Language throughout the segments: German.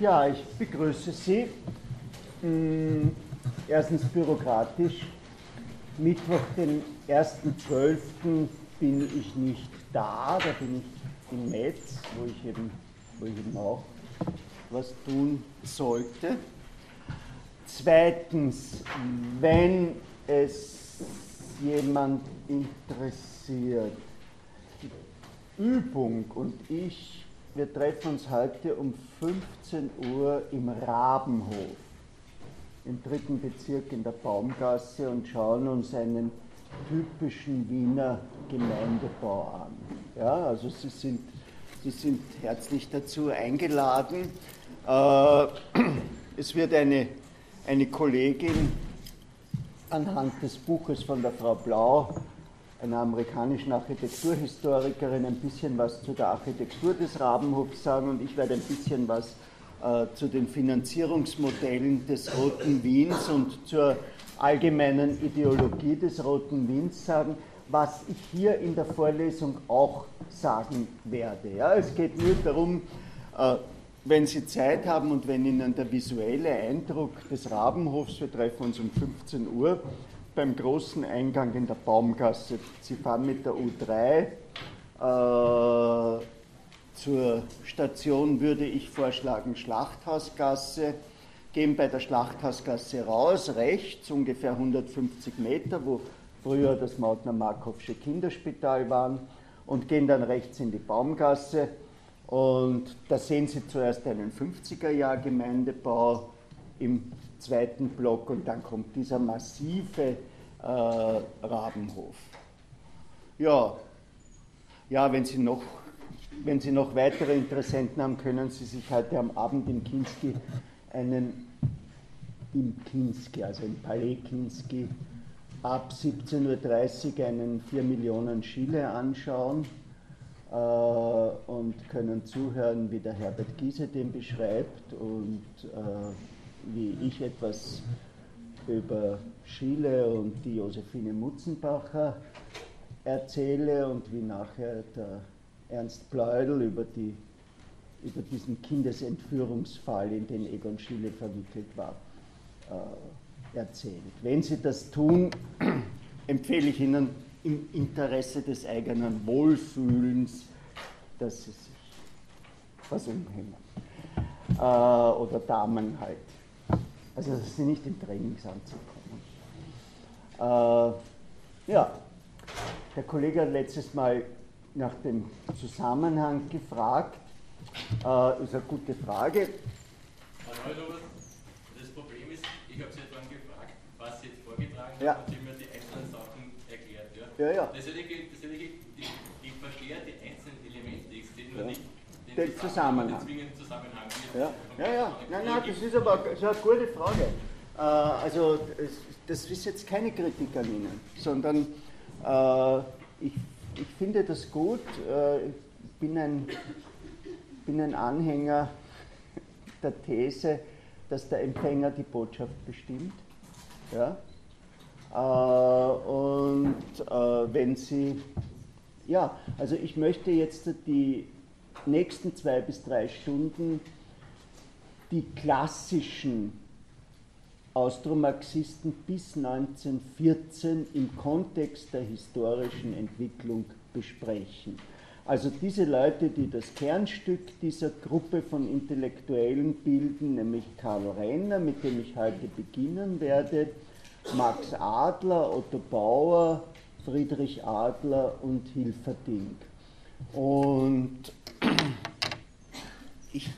Ja, ich begrüße Sie. Hm, erstens bürokratisch. Mittwoch, den 1.12. bin ich nicht da, da bin ich in Metz, wo ich eben, wo ich eben auch was tun sollte. Zweitens, wenn es jemand interessiert, die Übung und ich, wir treffen uns heute um 15 Uhr im Rabenhof im dritten Bezirk in der Baumgasse und schauen uns einen typischen Wiener Gemeindebau an. Ja, also Sie sind, Sie sind herzlich dazu eingeladen. Äh, es wird eine, eine Kollegin anhand des Buches von der Frau Blau, einer amerikanischen Architekturhistorikerin, ein bisschen was zu der Architektur des Rabenhofs sagen und ich werde ein bisschen was äh, zu den Finanzierungsmodellen des Roten Wiens und zur allgemeinen Ideologie des Roten Wiens sagen, was ich hier in der Vorlesung auch sagen werde. Ja, es geht nur darum, äh, wenn Sie Zeit haben und wenn Ihnen der visuelle Eindruck des Rabenhofs, wir treffen uns um 15 Uhr beim großen Eingang in der Baumgasse, Sie fahren mit der U3 äh, zur Station würde ich vorschlagen Schlachthausgasse, gehen bei der Schlachthausgasse raus, rechts ungefähr 150 Meter, wo früher das Mautner-Markowsche Kinderspital war, und gehen dann rechts in die Baumgasse. Und da sehen Sie zuerst einen 50er-Jahr-Gemeindebau im zweiten Block und dann kommt dieser massive äh, Rabenhof. Ja, ja, wenn Sie noch wenn Sie noch weitere Interessenten haben, können Sie sich heute am Abend im Kinski einen im Kinski, also im Palais Kinski, ab 17.30 Uhr einen 4 Millionen Schiele anschauen äh, und können zuhören, wie der Herbert Giese den beschreibt und äh, wie ich etwas über Schiele und die Josephine Mutzenbacher erzähle und wie nachher der Ernst Pleudel über, die, über diesen Kindesentführungsfall, in den Egon Schiele verwickelt war, äh, erzählt. Wenn Sie das tun, empfehle ich Ihnen im Interesse des eigenen Wohlfühlens, dass Sie sich umhängen. Äh, oder Damen halt. Also, dass Sie nicht in Trainingsanzug kommen. Äh, ja, der Kollege hat letztes Mal nach dem Zusammenhang gefragt. Äh, ist eine gute Frage. Herr Neudobert, das Problem ist, ich habe Sie vorhin gefragt, was Sie jetzt vorgetragen haben ja. und Sie mir die einzelnen Sachen erklärt. Ja, ja. ja. Das hätte ich, das hätte ich, ich, ich verstehe die einzelnen Elemente, ich sehe nur ja. nicht den, den Zusammenhang. Zusammenhang. Ja, ja, ja. Nein, nein, das ist aber das ist eine gute Frage. Äh, also, das ist jetzt keine Kritik an Ihnen, sondern äh, ich ich finde das gut. Äh, ich bin ein, bin ein Anhänger der These, dass der Empfänger die Botschaft bestimmt. Ja? Äh, und äh, wenn Sie, ja, also ich möchte jetzt die nächsten zwei bis drei Stunden die klassischen Austromarxisten bis 1914 im Kontext der historischen Entwicklung besprechen. Also diese Leute, die das Kernstück dieser Gruppe von Intellektuellen bilden, nämlich Karl Renner, mit dem ich heute beginnen werde, Max Adler, Otto Bauer, Friedrich Adler und Hilferding. Und ich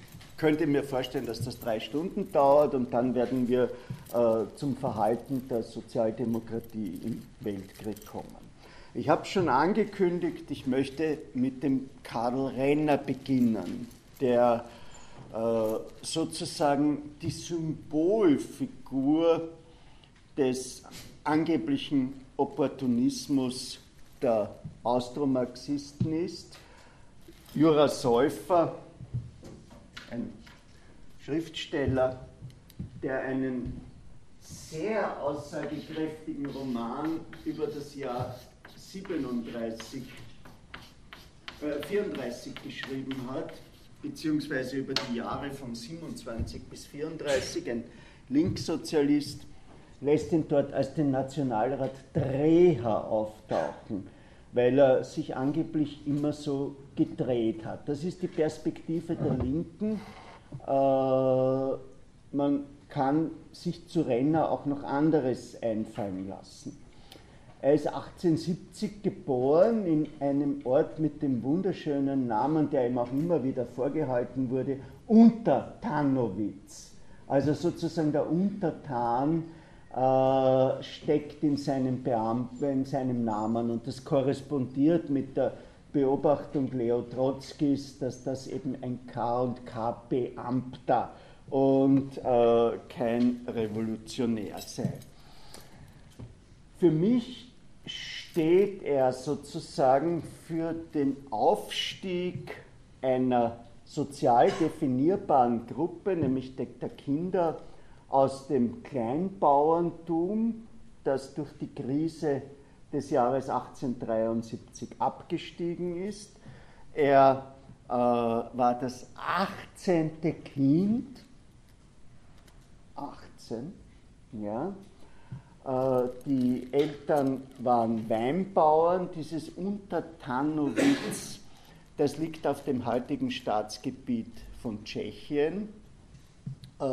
könnte mir vorstellen, dass das drei Stunden dauert und dann werden wir äh, zum Verhalten der Sozialdemokratie im Weltkrieg kommen. Ich habe schon angekündigt, ich möchte mit dem Karl Renner beginnen, der äh, sozusagen die Symbolfigur des angeblichen Opportunismus der Austromarxisten ist. Jura Säufer Schriftsteller, der einen sehr aussagekräftigen Roman über das Jahr 37, äh, 34 geschrieben hat, beziehungsweise über die Jahre von 27 bis 34, ein Linkssozialist, lässt ihn dort als den Nationalrat Dreher auftauchen, weil er sich angeblich immer so gedreht hat. Das ist die Perspektive der Linken. Äh, man kann sich zu Renner auch noch anderes einfallen lassen. Er ist 1870 geboren in einem Ort mit dem wunderschönen Namen, der ihm auch immer wieder vorgehalten wurde, Untertanowitz. Also sozusagen der Untertan äh, steckt in seinem, Beamten, in seinem Namen und das korrespondiert mit der Beobachtung Leo Trotzkis, dass das eben ein K und K Beamter und äh, kein Revolutionär sei. Für mich steht er sozusagen für den Aufstieg einer sozial definierbaren Gruppe, nämlich der, Kinder aus dem Kleinbauerntum, das durch die Krise des Jahres 1873 abgestiegen ist. Er äh, war das 18. Kind, 18, ja, äh, die Eltern waren Weinbauern. Dieses Untertanowitz, das liegt auf dem heutigen Staatsgebiet von Tschechien. Äh,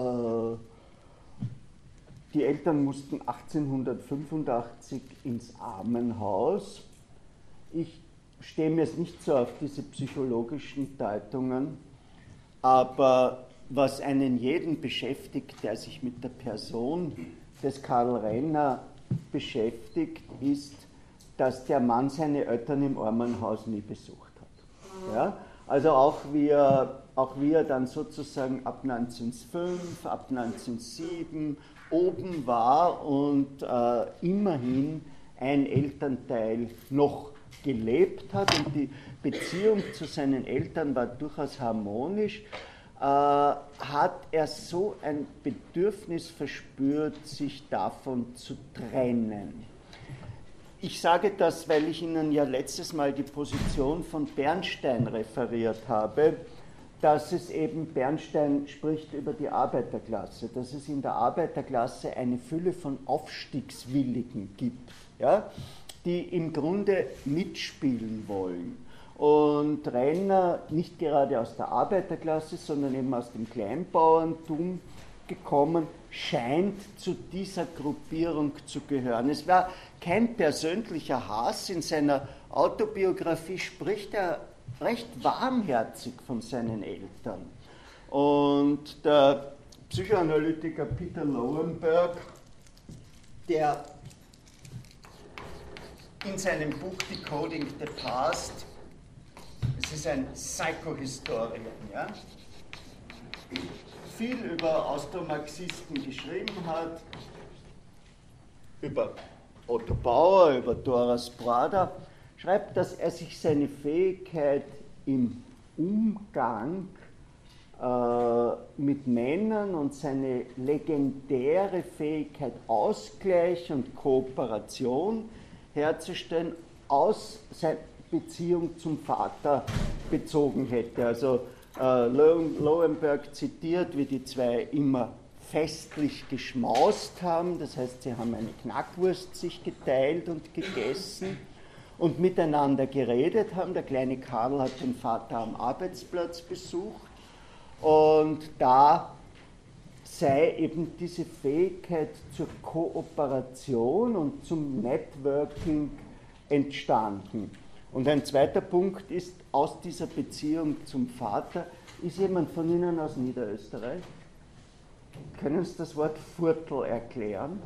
die Eltern mussten 1885 ins Armenhaus. Ich stehe mir jetzt nicht so auf diese psychologischen Deutungen, aber was einen jeden beschäftigt, der sich mit der Person des Karl Renner beschäftigt, ist, dass der Mann seine Eltern im Armenhaus nie besucht hat. Ja? Also auch wie, er, auch wie dann sozusagen ab 1905, ab 1907 oben war und äh, immerhin ein Elternteil noch gelebt hat und die Beziehung zu seinen Eltern war durchaus harmonisch äh, hat er so ein Bedürfnis verspürt, sich davon zu trennen. Ich sage das, weil ich Ihnen ja letztes Mal die Position von Bernstein referiert habe, dass es eben, Bernstein spricht über die Arbeiterklasse, dass es in der Arbeiterklasse eine Fülle von Aufstiegswilligen gibt, ja, die im Grunde mitspielen wollen. Und Renner, nicht gerade aus der Arbeiterklasse, sondern eben aus dem Kleinbauerntum gekommen, scheint zu dieser Gruppierung zu gehören. Es war kein persönlicher Hass. In seiner Autobiografie spricht er recht warmherzig von seinen Eltern. Und der Psychoanalytiker Peter Lowenberg, der in seinem Buch Decoding the Past es ist ein Psychohistoriker, ja? viel über Austromarxisten geschrieben hat, über Otto Bauer, über Doras Prada, schreibt, dass er sich seine Fähigkeit im Umgang äh, mit Männern und seine legendäre Fähigkeit, Ausgleich und Kooperation herzustellen, aus sein, Beziehung zum Vater bezogen hätte. Also äh, Lowenberg zitiert, wie die zwei immer festlich geschmaust haben, das heißt, sie haben eine Knackwurst sich geteilt und gegessen und miteinander geredet haben. Der kleine Karl hat den Vater am Arbeitsplatz besucht und da sei eben diese Fähigkeit zur Kooperation und zum Networking entstanden. Und ein zweiter Punkt ist, aus dieser Beziehung zum Vater, ist jemand von Ihnen aus Niederösterreich? Können Sie das Wort Viertel erklären?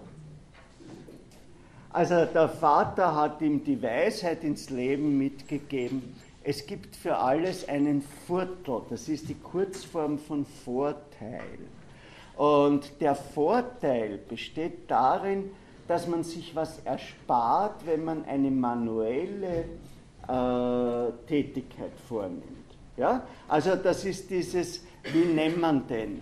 Also der Vater hat ihm die Weisheit ins Leben mitgegeben. Es gibt für alles einen Viertel, das ist die Kurzform von Vorteil. Und der Vorteil besteht darin, dass man sich was erspart, wenn man eine manuelle äh, Tätigkeit vornimmt. Ja? Also das ist dieses, wie nennt man denn,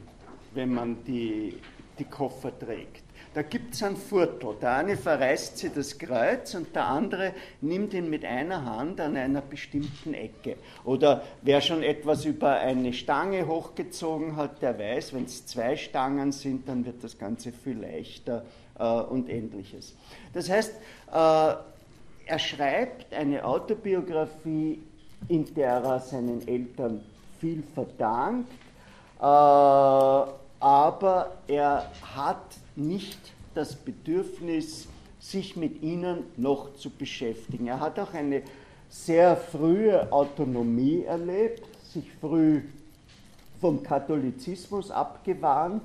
wenn man die, die Koffer trägt? Da gibt es ein Viertel. Der eine verreißt sie das Kreuz und der andere nimmt ihn mit einer Hand an einer bestimmten Ecke. Oder wer schon etwas über eine Stange hochgezogen hat, der weiß, wenn es zwei Stangen sind, dann wird das Ganze viel leichter äh, und ähnliches. Das heißt, äh, er schreibt eine Autobiografie, in der er seinen Eltern viel verdankt, äh, aber er hat nicht das Bedürfnis, sich mit ihnen noch zu beschäftigen. Er hat auch eine sehr frühe Autonomie erlebt, sich früh vom Katholizismus abgewandt,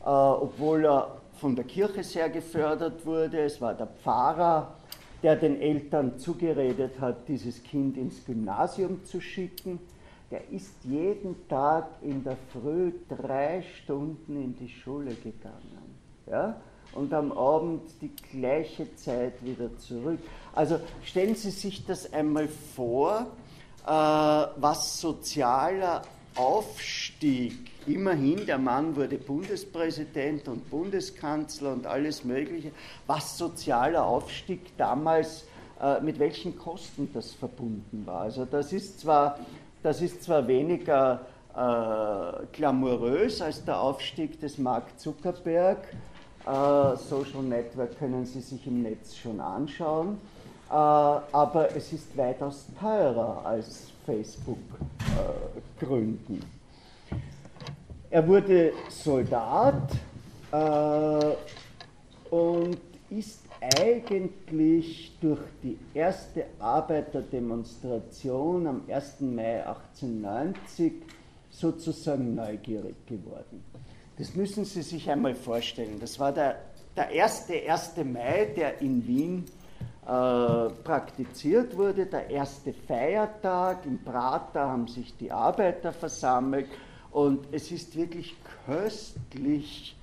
äh, obwohl er von der Kirche sehr gefördert wurde. Es war der Pfarrer, der den Eltern zugeredet hat, dieses Kind ins Gymnasium zu schicken. Der ist jeden Tag in der Früh drei Stunden in die Schule gegangen. Ja? Und am Abend die gleiche Zeit wieder zurück. Also stellen Sie sich das einmal vor, äh, was sozialer Aufstieg Immerhin, der Mann wurde Bundespräsident und Bundeskanzler und alles Mögliche. Was sozialer Aufstieg damals, äh, mit welchen Kosten das verbunden war. Also das ist zwar, das ist zwar weniger äh, glamourös als der Aufstieg des Mark Zuckerberg. Äh, Social Network können Sie sich im Netz schon anschauen. Äh, aber es ist weitaus teurer als Facebook äh, gründen. Er wurde Soldat und ist eigentlich durch die erste Arbeiterdemonstration am 1. Mai 1890 sozusagen neugierig geworden. Das müssen Sie sich einmal vorstellen. Das war der, der erste 1. Mai, der in Wien äh, praktiziert wurde, der erste Feiertag. Im Prater haben sich die Arbeiter versammelt und es ist wirklich köstlich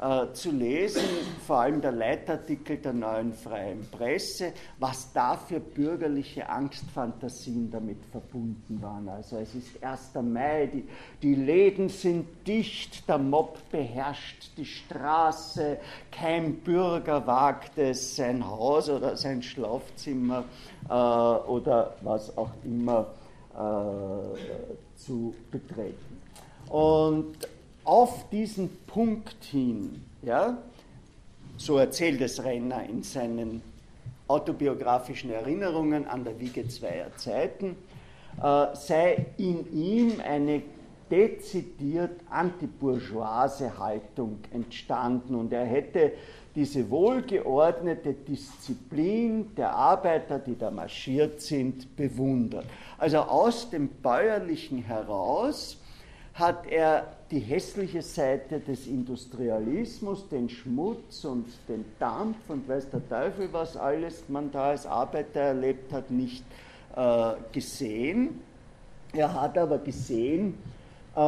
äh, zu lesen, vor allem der Leitartikel der neuen freien Presse, was da für bürgerliche Angstfantasien damit verbunden waren. Also es ist 1. Mai, die, die Läden sind dicht, der Mob beherrscht die Straße, kein Bürger wagt es, sein Haus oder sein Schlafzimmer äh, oder was auch immer äh, zu betreten. Und auf diesen Punkt hin, ja, so erzählt es Renner in seinen autobiografischen Erinnerungen an der Wiege zweier Zeiten, äh, sei in ihm eine dezidiert antibourgeoise Haltung entstanden und er hätte diese wohlgeordnete Disziplin der Arbeiter, die da marschiert sind, bewundert. Also aus dem Bäuerlichen heraus hat er die hässliche Seite des Industrialismus, den Schmutz und den Dampf und weiß der Teufel, was alles man da als Arbeiter erlebt hat, nicht äh, gesehen. Er hat aber gesehen, äh,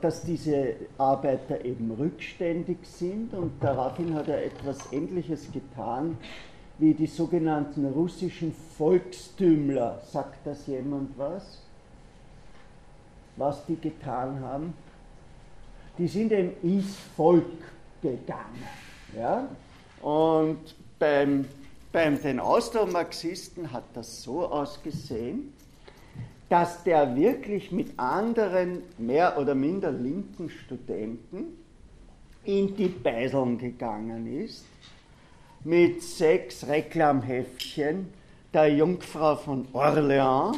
dass diese Arbeiter eben rückständig sind und daraufhin hat er etwas Ähnliches getan wie die sogenannten russischen Volkstümler. Sagt das jemand was? was die getan haben? Die sind eben ins Volk gegangen. Ja? Und beim, beim den Austromarxisten hat das so ausgesehen, dass der wirklich mit anderen mehr oder minder linken Studenten in die Beiseln gegangen ist, mit sechs Reklamheftchen der Jungfrau von Orleans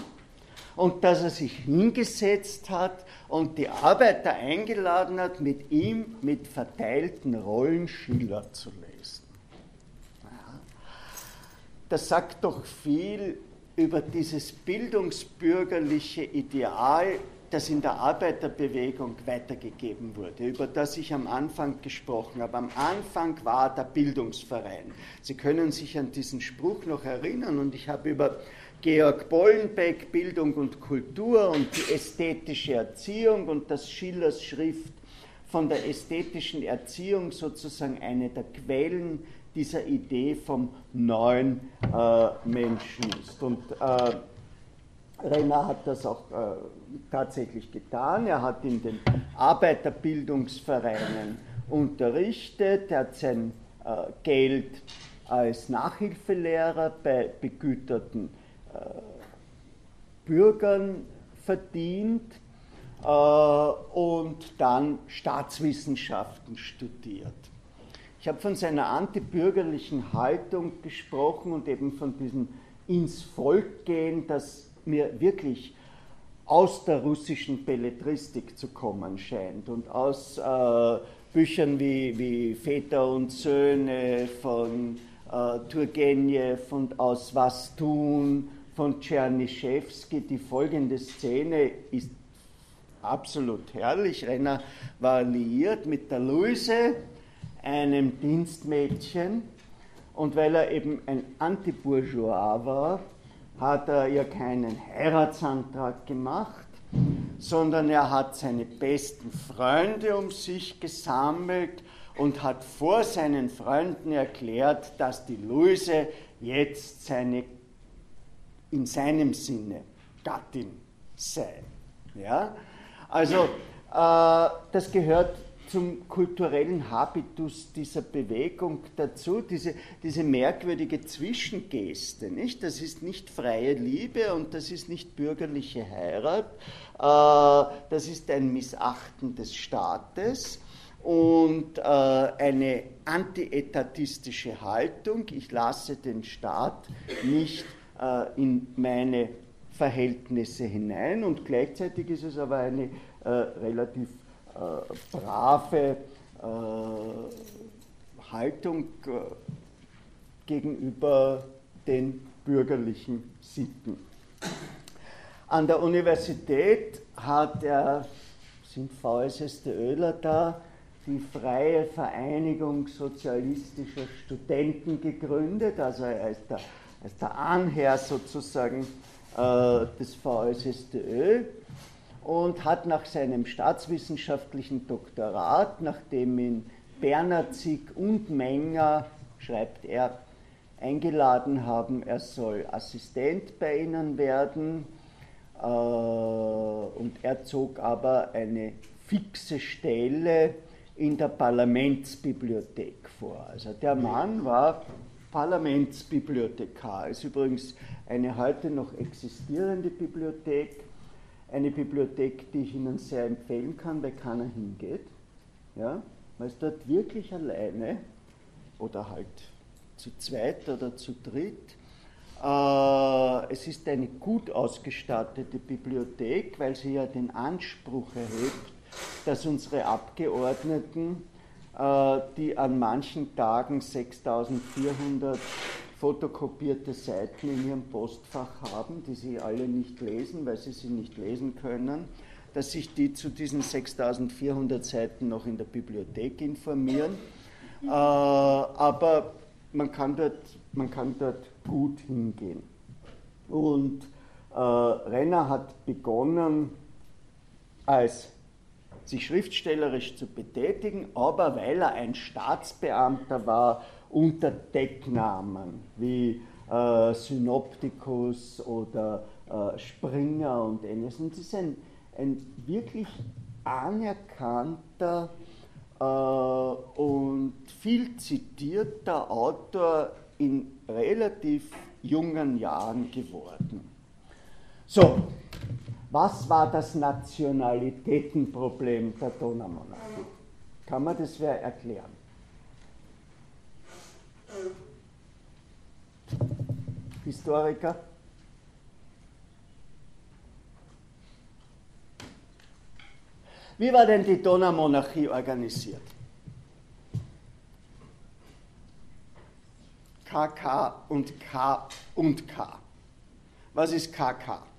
und dass er sich hingesetzt hat und die Arbeiter eingeladen hat, mit ihm mit verteilten Rollen Schiller zu lesen. Das sagt doch viel über dieses bildungsbürgerliche Ideal, das in der Arbeiterbewegung weitergegeben wurde, über das ich am Anfang gesprochen habe. Am Anfang war der Bildungsverein. Sie können sich an diesen Spruch noch erinnern und ich habe über Georg Bollenbeck, Bildung und Kultur und die ästhetische Erziehung und das Schillers Schrift von der ästhetischen Erziehung sozusagen eine der Quellen dieser Idee vom neuen äh, Menschen ist. Und äh, Renner hat das auch äh, tatsächlich getan. Er hat in den Arbeiterbildungsvereinen unterrichtet, er hat sein äh, Geld als Nachhilfelehrer bei begüterten Bürgern verdient äh, und dann Staatswissenschaften studiert. Ich habe von seiner antibürgerlichen Haltung gesprochen und eben von diesem ins Volk gehen, das mir wirklich aus der russischen Belletristik zu kommen scheint und aus äh, Büchern wie, wie Väter und Söhne von äh, Turgenev und Aus was tun von Tschernischewski. Die folgende Szene ist absolut herrlich. Renner war liiert mit der Luise, einem Dienstmädchen, und weil er eben ein Antibourgeois war, hat er ihr keinen Heiratsantrag gemacht, sondern er hat seine besten Freunde um sich gesammelt und hat vor seinen Freunden erklärt, dass die Luise jetzt seine, in seinem Sinne Gattin sei. Ja? Also äh, das gehört zum kulturellen Habitus dieser Bewegung dazu, diese, diese merkwürdige Zwischengeste. Nicht? Das ist nicht freie Liebe und das ist nicht bürgerliche Heirat, äh, das ist ein Missachten des Staates und äh, eine antietatistische Haltung. Ich lasse den Staat nicht in meine Verhältnisse hinein und gleichzeitig ist es aber eine äh, relativ äh, brave äh, Haltung äh, gegenüber den bürgerlichen Sitten. An der Universität hat er, sind VSSD Öler da, die Freie Vereinigung sozialistischer Studenten gegründet, also er ist der, ist der Anherr sozusagen äh, des VSSDÖ und hat nach seinem staatswissenschaftlichen Doktorat, nachdem ihn Bernazig und Menger, schreibt er, eingeladen haben, er soll Assistent bei ihnen werden. Äh, und er zog aber eine fixe Stelle in der Parlamentsbibliothek vor. Also der Mann war Parlamentsbibliothekar, ist übrigens eine heute noch existierende Bibliothek eine Bibliothek, die ich Ihnen sehr empfehlen kann, weil keiner hingeht. Ja, weil es dort wirklich alleine oder halt zu zweit oder zu dritt. Äh, es ist eine gut ausgestattete Bibliothek, weil sie ja den Anspruch erhebt, dass unsere Abgeordneten, die an manchen Tagen 6400 fotokopierte Seiten in ihrem Postfach haben, die sie alle nicht lesen, weil sie sie nicht lesen können, dass sich die zu diesen 6400 Seiten noch in der Bibliothek informieren. Äh, aber man kann, dort, man kann dort gut hingehen. Und äh, Renner hat begonnen, als sich schriftstellerisch zu betätigen, aber weil er ein Staatsbeamter war unter Decknamen wie äh, Synoptikus oder äh, Springer und ähnliches. Und es ist ein, ein wirklich anerkannter äh, und viel zitierter Autor in relativ jungen Jahren geworden. So, was war das Nationalitätenproblem der Donaumonarchie? Kann man das wer erklären? Historiker. Wie war denn die Donaumonarchie organisiert? KK und K und K. Was ist KK?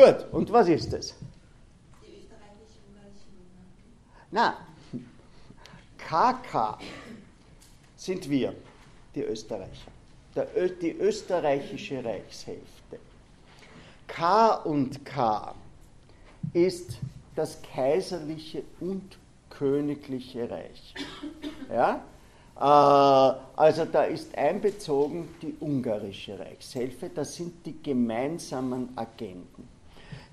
Gut, und was ist es? Die österreichisch-ungarische Monarchie. Na, KK sind wir, die Österreicher, der, die österreichische Reichshälfte. K und K ist das kaiserliche und königliche Reich. Ja? Äh, also da ist einbezogen die ungarische Reichshälfte, das sind die gemeinsamen Agenten.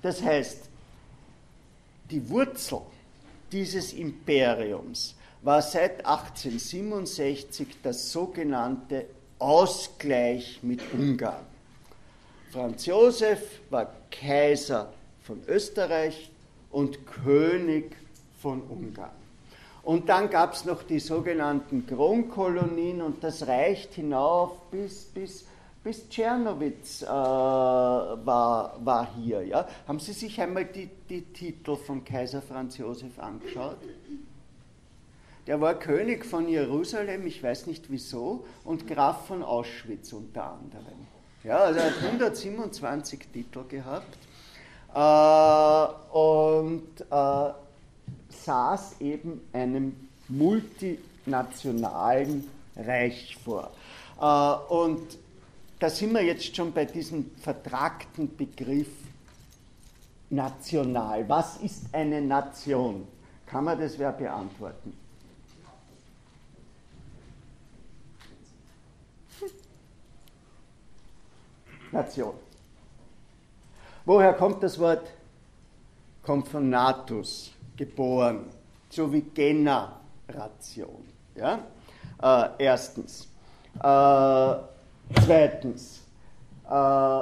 Das heißt, die Wurzel dieses Imperiums war seit 1867 das sogenannte Ausgleich mit Ungarn. Franz Josef war Kaiser von Österreich und König von Ungarn. Und dann gab es noch die sogenannten Kronkolonien und das reicht hinauf bis, bis, bis Tschernowitz äh, war, war hier. Ja? Haben Sie sich einmal die, die Titel von Kaiser Franz Josef angeschaut? Der war König von Jerusalem, ich weiß nicht wieso, und Graf von Auschwitz unter anderem. Ja, also er hat 127 Titel gehabt äh, und äh, saß eben einem multinationalen Reich vor. Äh, und da sind wir jetzt schon bei diesem vertragten Begriff national. Was ist eine Nation? Kann man das wer beantworten? Nation. Woher kommt das Wort? Kommt von Natus, geboren, so wie Generation. Ja? Äh, erstens. Äh, zweitens. Äh,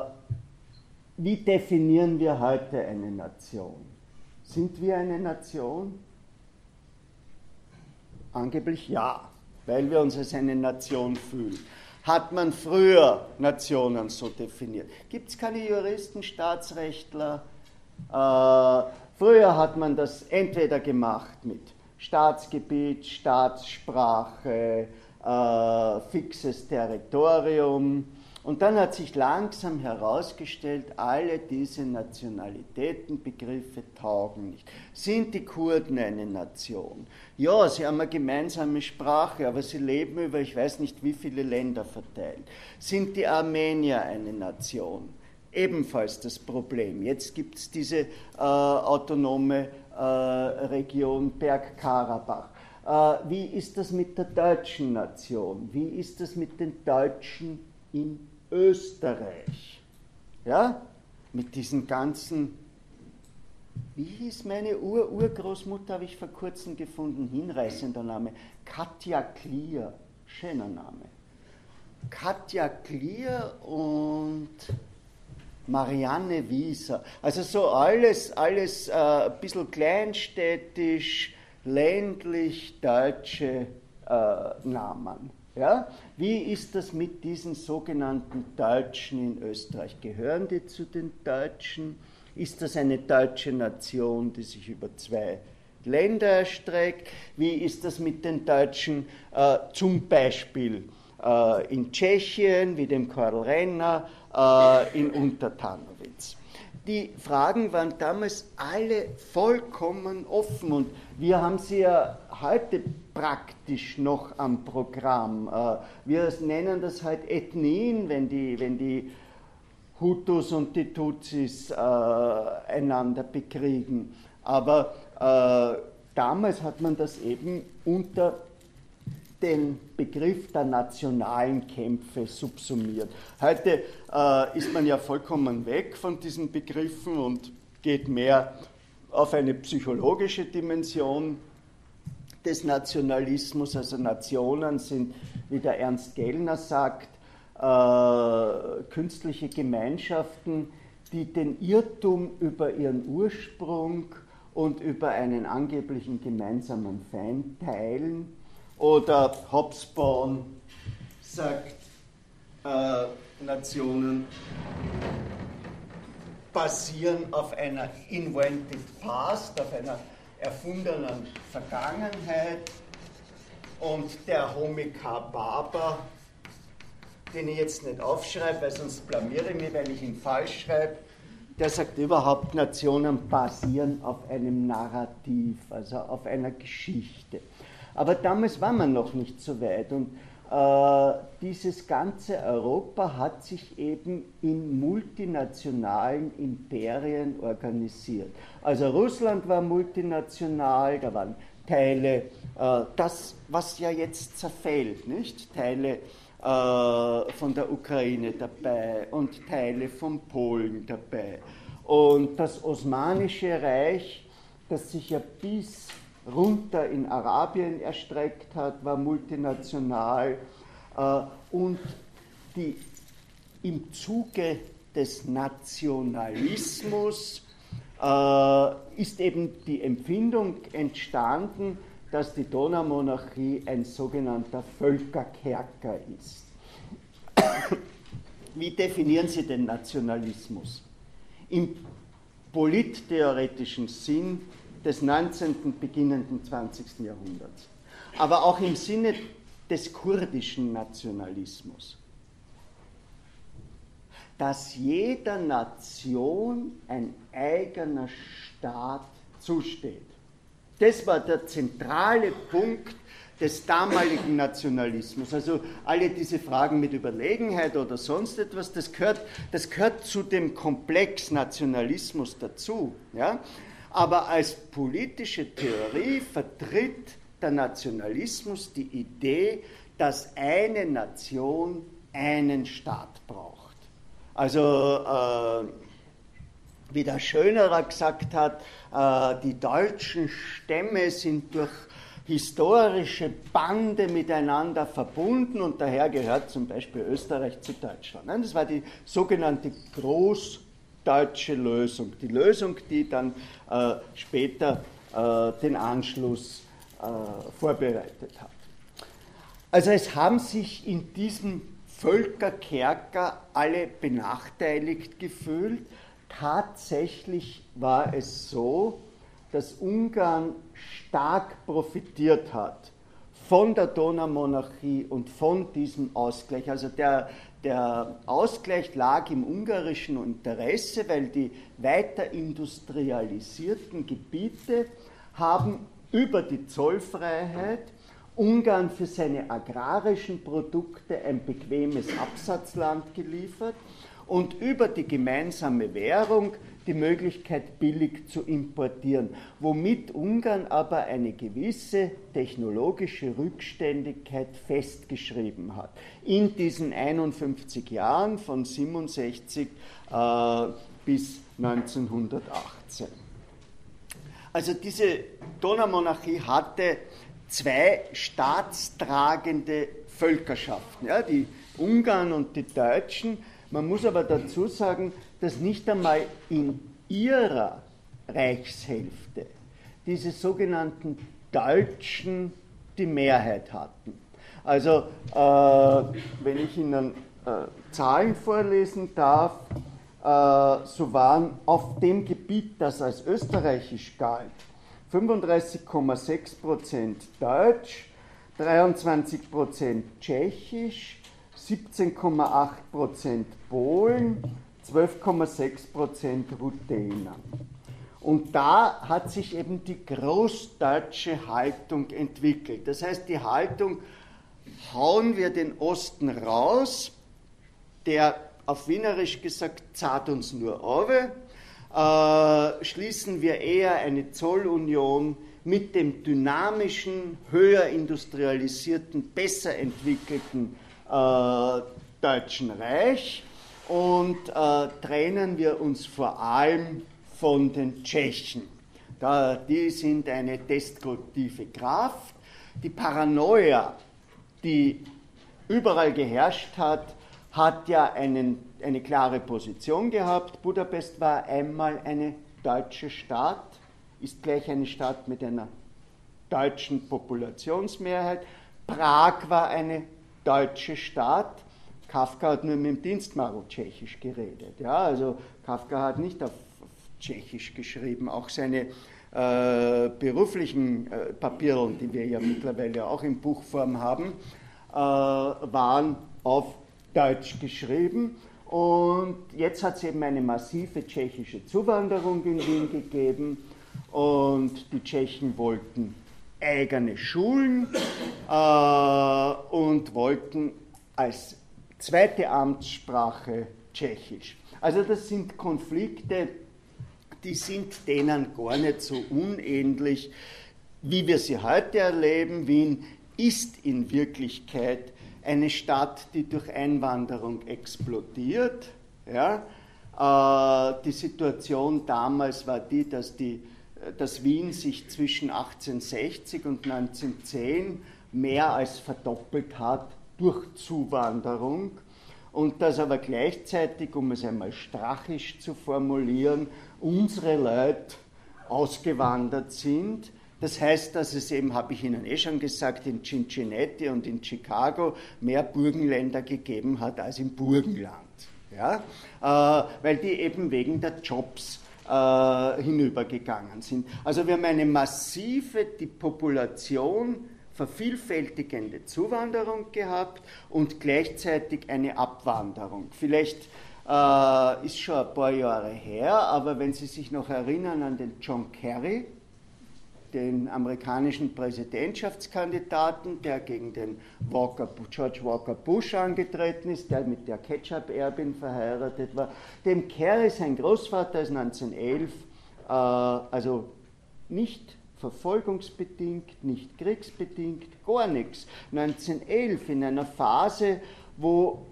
wie definieren wir heute eine Nation? Sind wir eine Nation? Angeblich ja, weil wir uns als eine Nation fühlen. Hat man früher Nationen so definiert? Gibt es keine Juristen, Staatsrechtler? Äh, Früher hat man das entweder gemacht mit Staatsgebiet, Staatssprache, äh, fixes Territorium. Und dann hat sich langsam herausgestellt, alle diese Nationalitätenbegriffe taugen nicht. Sind die Kurden eine Nation? Ja, sie haben eine gemeinsame Sprache, aber sie leben über ich weiß nicht wie viele Länder verteilt. Sind die Armenier eine Nation? ebenfalls das Problem. Jetzt gibt es diese äh, autonome äh, Region Bergkarabach. Äh, wie ist das mit der deutschen Nation? Wie ist das mit den Deutschen in Österreich? Ja, mit diesen ganzen wie hieß meine Ur-Urgroßmutter, habe ich vor kurzem gefunden, hinreißender Name. Katja Klier, schöner Name. Katja Klier und Marianne Wieser. Also so alles, alles äh, ein bisschen kleinstädtisch, ländlich deutsche äh, Namen. Ja? Wie ist das mit diesen sogenannten Deutschen in Österreich? Gehören die zu den Deutschen? Ist das eine deutsche Nation, die sich über zwei Länder erstreckt? Wie ist das mit den Deutschen äh, zum Beispiel äh, in Tschechien, wie dem Karl Renner, äh, in Untertanowitz. Die Fragen waren damals alle vollkommen offen und wir haben sie ja heute praktisch noch am Programm. Äh, wir nennen das halt Ethnien, wenn die, wenn die Hutus und die Tutsis äh, einander bekriegen. Aber äh, damals hat man das eben unter den Begriff der nationalen Kämpfe subsumiert. Heute äh, ist man ja vollkommen weg von diesen Begriffen und geht mehr auf eine psychologische Dimension des Nationalismus. Also Nationen sind, wie der Ernst Gellner sagt, äh, künstliche Gemeinschaften, die den Irrtum über ihren Ursprung und über einen angeblichen gemeinsamen Feind teilen oder Hobsbawm sagt, äh, Nationen basieren auf einer invented past, auf einer erfundenen Vergangenheit. Und der Homikar Barber, den ich jetzt nicht aufschreibe, weil sonst blamiere ich mich, weil ich ihn falsch schreibe, der sagt überhaupt, Nationen basieren auf einem Narrativ, also auf einer Geschichte. Aber damals war man noch nicht so weit und dieses ganze Europa hat sich eben in multinationalen Imperien organisiert. Also Russland war multinational, da waren Teile, äh, das, was ja jetzt zerfällt, nicht? Teile äh, von der Ukraine dabei und Teile von Polen dabei. Und das Osmanische Reich, das sich ja bis runter in Arabien erstreckt hat, war multinational äh, und die im Zuge des Nationalismus äh, ist eben die Empfindung entstanden, dass die Donaumonarchie ein sogenannter Völkerkerker ist. Wie definieren Sie den Nationalismus? Im polittheoretischen Sinn des 19. beginnenden 20. Jahrhunderts, aber auch im Sinne des kurdischen Nationalismus, dass jeder Nation ein eigener Staat zusteht. Das war der zentrale Punkt des damaligen Nationalismus. Also alle diese Fragen mit Überlegenheit oder sonst etwas, das gehört, das gehört zu dem Komplex Nationalismus dazu. Ja? Aber als politische Theorie vertritt der Nationalismus die Idee, dass eine Nation einen Staat braucht. Also äh, wie der Schönerer gesagt hat, äh, die deutschen Stämme sind durch historische Bande miteinander verbunden und daher gehört zum Beispiel Österreich zu Deutschland. Das war die sogenannte großdeutsche Lösung, die Lösung, die dann äh, später äh, den Anschluss äh, vorbereitet hat. Also es haben sich in diesem Völkerkerker alle benachteiligt gefühlt. Tatsächlich war es so, dass Ungarn stark profitiert hat von der Donaumonarchie und von diesem Ausgleich. Also der, der Ausgleich lag im ungarischen Interesse, weil die weiter industrialisierten Gebiete haben über die Zollfreiheit Ungarn für seine agrarischen Produkte ein bequemes Absatzland geliefert und über die gemeinsame Währung die Möglichkeit, billig zu importieren, womit Ungarn aber eine gewisse technologische Rückständigkeit festgeschrieben hat. In diesen 51 Jahren von 67 äh, bis 1918. Also diese Donaumonarchie hatte zwei staatstragende Völkerschaften, ja, die Ungarn und die Deutschen. Man muss aber dazu sagen, dass nicht einmal in ihrer Reichshälfte diese sogenannten Deutschen die Mehrheit hatten. Also, äh, wenn ich Ihnen äh, Zahlen vorlesen darf, äh, so waren auf dem Gebiet, das als österreichisch galt, 35,6% Deutsch, 23% Tschechisch, 17,8% Polen, 12,6% Ruthener. Und da hat sich eben die großdeutsche Haltung entwickelt. Das heißt, die Haltung, hauen wir den Osten raus, der auf Wienerisch gesagt zahlt uns nur Ove, äh, schließen wir eher eine Zollunion mit dem dynamischen, höher industrialisierten, besser entwickelten äh, Deutschen Reich und äh, trennen wir uns vor allem von den Tschechen. Da, die sind eine destruktive Kraft. Die Paranoia, die überall geherrscht hat, hat ja einen, eine klare Position gehabt. Budapest war einmal eine deutsche Stadt, ist gleich eine Stadt mit einer deutschen Populationsmehrheit. Prag war eine deutsche Stadt. Kafka hat nur mit dem Dienstmarl tschechisch geredet. Ja, also Kafka hat nicht auf Tschechisch geschrieben. Auch seine äh, beruflichen äh, Papiere, die wir ja mittlerweile auch in Buchform haben, äh, waren auf Deutsch geschrieben. Und jetzt hat es eben eine massive tschechische Zuwanderung in Wien gegeben. Und die Tschechen wollten eigene Schulen äh, und wollten als zweite Amtssprache Tschechisch. Also das sind Konflikte, die sind denen gar nicht so unähnlich, wie wir sie heute erleben. Wien ist in Wirklichkeit eine Stadt, die durch Einwanderung explodiert. Ja? Äh, die Situation damals war die, dass die dass Wien sich zwischen 1860 und 1910 mehr als verdoppelt hat durch Zuwanderung und dass aber gleichzeitig, um es einmal strachisch zu formulieren, unsere Leute ausgewandert sind. Das heißt, dass es eben, habe ich Ihnen eh schon gesagt, in Cincinnati und in Chicago mehr Burgenländer gegeben hat als im Burgenland. Ja? Äh, weil die eben wegen der Jobs äh, hinübergegangen sind. Also wir haben eine massive die Population vervielfältigende Zuwanderung gehabt und gleichzeitig eine Abwanderung. Vielleicht äh, ist schon ein paar Jahre her, aber wenn Sie sich noch erinnern an den John Kerry, den amerikanischen Präsidentschaftskandidaten, der gegen den Walker, George Walker Bush angetreten ist, der mit der Ketchup-Erbin verheiratet war. Dem Kerry, sein Großvater, ist 1911, äh, also nicht verfolgungsbedingt, nicht kriegsbedingt, gar nichts. 1911 in einer Phase, wo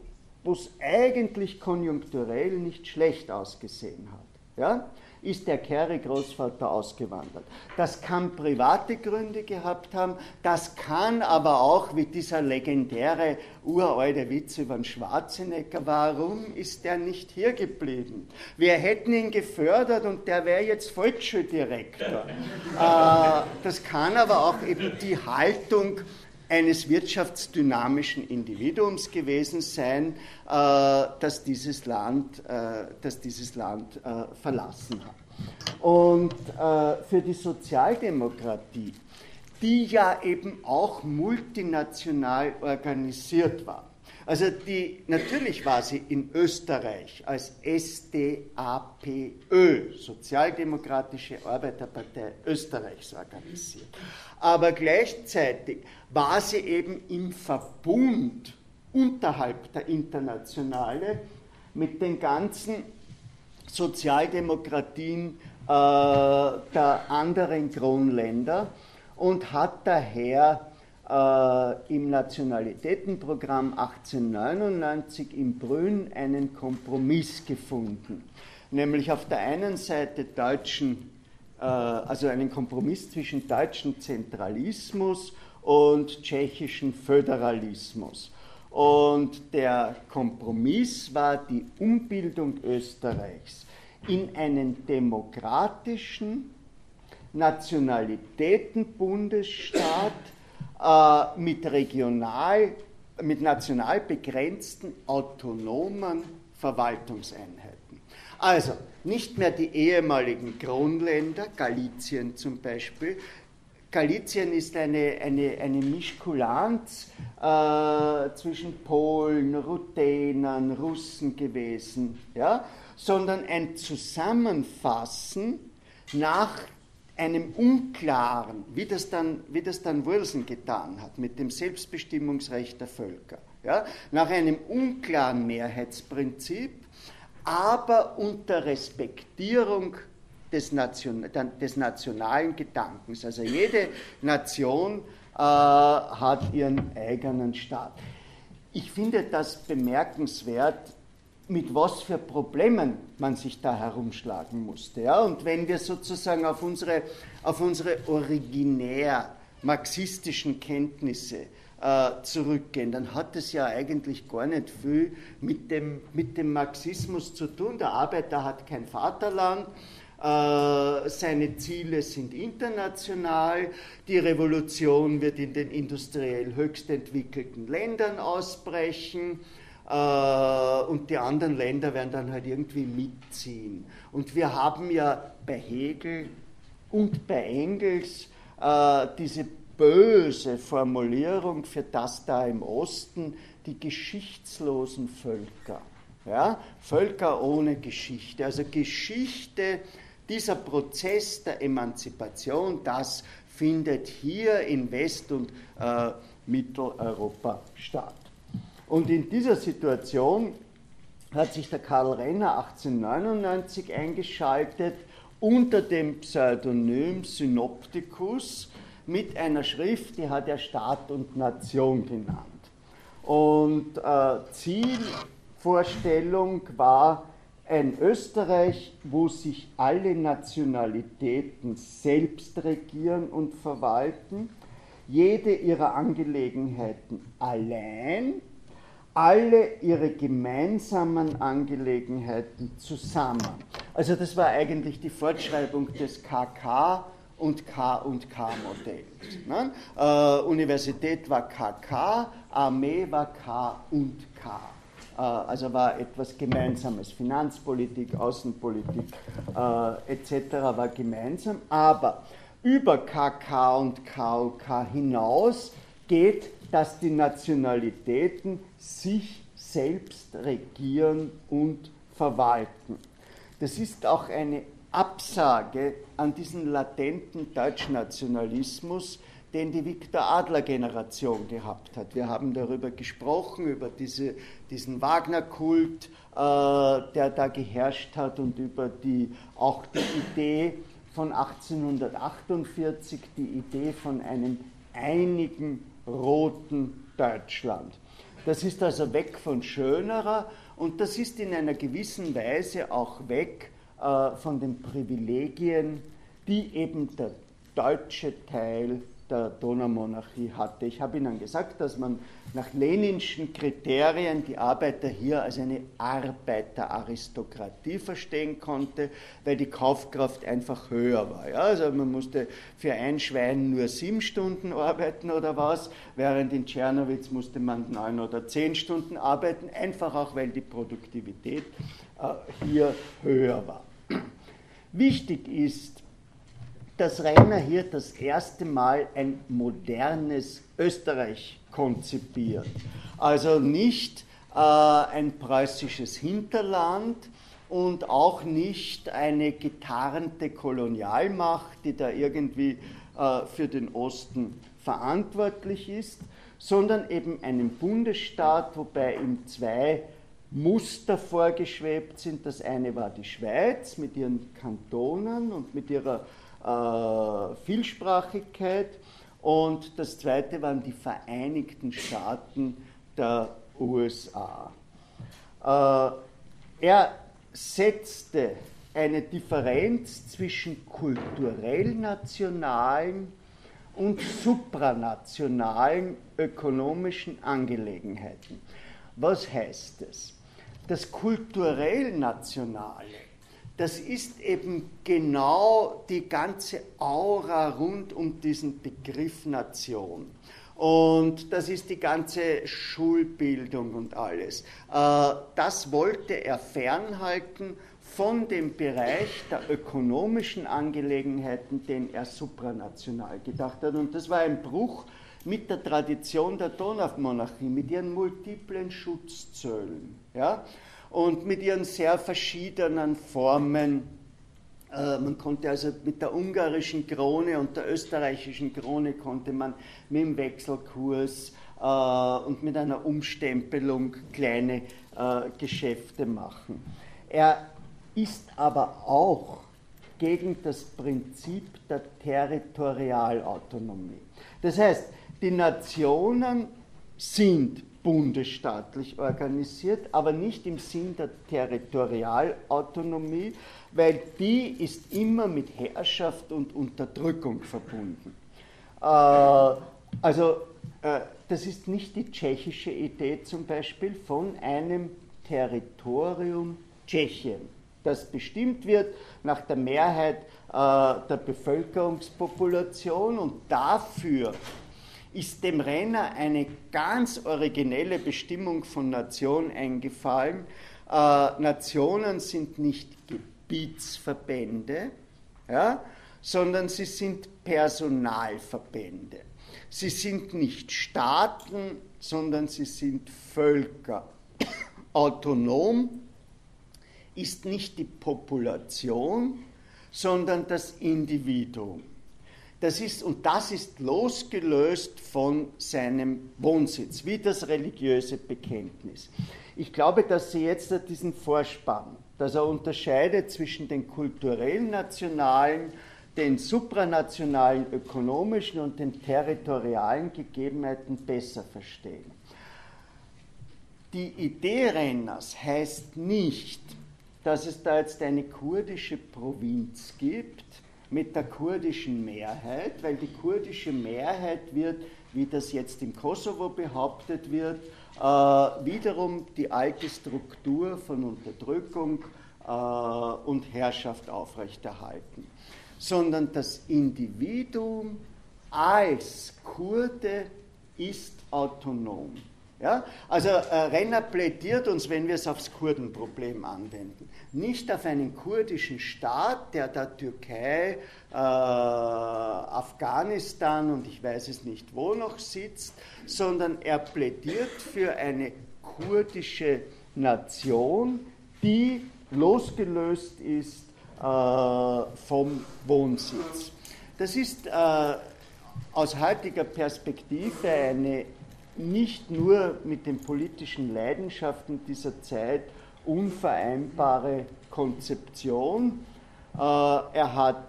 es eigentlich konjunkturell nicht schlecht ausgesehen hat. Ja? Ist der Kerry-Großvater ausgewandert. Das kann private Gründe gehabt haben, das kann aber auch, wie dieser legendäre uralte Witz über den Schwarzenegger, warum ist der nicht hier geblieben? Wir hätten ihn gefördert und der wäre jetzt Volksschuldirektor. äh, das kann aber auch eben die Haltung eines wirtschaftsdynamischen Individuums gewesen sein, äh, das dieses Land, äh, das dieses Land äh, verlassen hat. Und für die Sozialdemokratie, die ja eben auch multinational organisiert war, also die, natürlich war sie in Österreich als SDAPÖ, Sozialdemokratische Arbeiterpartei Österreichs, organisiert. Aber gleichzeitig war sie eben im Verbund unterhalb der Internationale mit den ganzen Sozialdemokratien äh, der anderen Kronländer und hat daher äh, im Nationalitätenprogramm 1899 in Brünn einen Kompromiss gefunden, nämlich auf der einen Seite deutschen, äh, also einen Kompromiss zwischen deutschem Zentralismus und tschechischem Föderalismus. Und der Kompromiss war die Umbildung Österreichs in einen demokratischen Nationalitätenbundesstaat äh, mit regional, mit national begrenzten autonomen Verwaltungseinheiten. Also nicht mehr die ehemaligen Kronländer, Galizien zum Beispiel. Galizien ist eine, eine, eine Mischkulanz äh, zwischen Polen, Ruthenern, Russen gewesen, ja? sondern ein Zusammenfassen nach einem unklaren, wie das dann, wie das dann Wilson getan hat mit dem Selbstbestimmungsrecht der Völker, ja, nach einem unklaren Mehrheitsprinzip, aber unter Respektierung des, Nation, des nationalen Gedankens. Also jede Nation äh, hat ihren eigenen Staat. Ich finde das bemerkenswert, mit was für Problemen man sich da herumschlagen musste. Ja? Und wenn wir sozusagen auf unsere, auf unsere originär marxistischen Kenntnisse äh, zurückgehen, dann hat es ja eigentlich gar nicht viel mit dem, mit dem Marxismus zu tun. Der Arbeiter hat kein Vaterland, äh, seine Ziele sind international, die Revolution wird in den industriell höchst entwickelten Ländern ausbrechen und die anderen Länder werden dann halt irgendwie mitziehen. Und wir haben ja bei Hegel und bei Engels äh, diese böse Formulierung für das da im Osten, die geschichtslosen Völker. Ja? Völker ohne Geschichte. Also Geschichte, dieser Prozess der Emanzipation, das findet hier in West- und äh, Mitteleuropa statt. Und in dieser Situation hat sich der Karl Renner 1899 eingeschaltet unter dem Pseudonym Synopticus mit einer Schrift, die hat er Staat und Nation genannt. Und äh, Zielvorstellung war ein Österreich, wo sich alle Nationalitäten selbst regieren und verwalten, jede ihrer Angelegenheiten allein, alle ihre gemeinsamen Angelegenheiten zusammen. Also das war eigentlich die Fortschreibung des KK und K und K Modells. Ne? Äh, Universität war KK, Armee war K und K. Äh, also war etwas Gemeinsames. Finanzpolitik, Außenpolitik äh, etc. war gemeinsam, aber über KK und KOK hinaus geht, dass die Nationalitäten sich selbst regieren und verwalten. Das ist auch eine Absage an diesen latenten Deutschnationalismus, den die Viktor Adler-Generation gehabt hat. Wir haben darüber gesprochen, über diese, diesen Wagner-Kult, äh, der da geherrscht hat und über die, auch die Idee von 1848, die Idee von einem einigen roten Deutschland. Das ist also weg von Schönerer und das ist in einer gewissen Weise auch weg äh, von den Privilegien, die eben der deutsche Teil der Donaumonarchie hatte. Ich habe Ihnen gesagt, dass man nach leninschen Kriterien die Arbeiter hier als eine Arbeiteraristokratie verstehen konnte, weil die Kaufkraft einfach höher war. Ja? Also man musste für ein Schwein nur sieben Stunden arbeiten oder was, während in Tschernowitz musste man neun oder zehn Stunden arbeiten, einfach auch weil die Produktivität äh, hier höher war. Wichtig ist, dass Rainer hier das erste Mal ein modernes Österreich konzipiert. Also nicht äh, ein preußisches Hinterland und auch nicht eine getarnte Kolonialmacht, die da irgendwie äh, für den Osten verantwortlich ist, sondern eben einen Bundesstaat, wobei ihm zwei Muster vorgeschwebt sind. Das eine war die Schweiz mit ihren Kantonen und mit ihrer äh, Vielsprachigkeit. Und das zweite waren die Vereinigten Staaten der USA. Äh, er setzte eine Differenz zwischen kulturell nationalen und supranationalen ökonomischen Angelegenheiten. Was heißt es? Das kulturell Nationale das ist eben genau die ganze Aura rund um diesen Begriff Nation. Und das ist die ganze Schulbildung und alles. Äh, das wollte er fernhalten von dem Bereich der ökonomischen Angelegenheiten, den er supranational gedacht hat. Und das war ein Bruch mit der Tradition der Donaumonarchie, mit ihren multiplen Schutzzöllen. Ja? Und mit ihren sehr verschiedenen Formen. Äh, man konnte also mit der ungarischen Krone und der österreichischen Krone konnte man mit dem Wechselkurs äh, und mit einer Umstempelung kleine äh, Geschäfte machen. Er ist aber auch gegen das Prinzip der Territorialautonomie. Das heißt, die Nationen sind bundesstaatlich organisiert, aber nicht im Sinn der Territorialautonomie, weil die ist immer mit Herrschaft und Unterdrückung verbunden. Äh, also äh, das ist nicht die tschechische Idee zum Beispiel von einem Territorium Tschechien, das bestimmt wird nach der Mehrheit äh, der Bevölkerungspopulation und dafür ist dem Renner eine ganz originelle Bestimmung von Nation eingefallen. Äh, Nationen sind nicht Gebietsverbände, ja, sondern sie sind Personalverbände. Sie sind nicht Staaten, sondern sie sind Völker. Autonom ist nicht die Population, sondern das Individuum. Das ist, und das ist losgelöst von seinem Wohnsitz, wie das religiöse Bekenntnis. Ich glaube, dass Sie jetzt diesen Vorspann, dass er unterscheidet zwischen den kulturellen nationalen, den supranationalen ökonomischen und den territorialen Gegebenheiten besser verstehen. Die Idee Renners heißt nicht, dass es da jetzt eine kurdische Provinz gibt mit der kurdischen Mehrheit, weil die kurdische Mehrheit wird, wie das jetzt im Kosovo behauptet wird, äh, wiederum die alte Struktur von Unterdrückung äh, und Herrschaft aufrechterhalten, sondern das Individuum als Kurde ist autonom. Ja? Also äh, Renner plädiert uns, wenn wir es aufs Kurdenproblem anwenden, nicht auf einen kurdischen Staat, der der Türkei, äh, Afghanistan und ich weiß es nicht wo noch sitzt, sondern er plädiert für eine kurdische Nation, die losgelöst ist äh, vom Wohnsitz. Das ist äh, aus heutiger Perspektive eine nicht nur mit den politischen Leidenschaften dieser Zeit unvereinbare Konzeption. Äh, er hat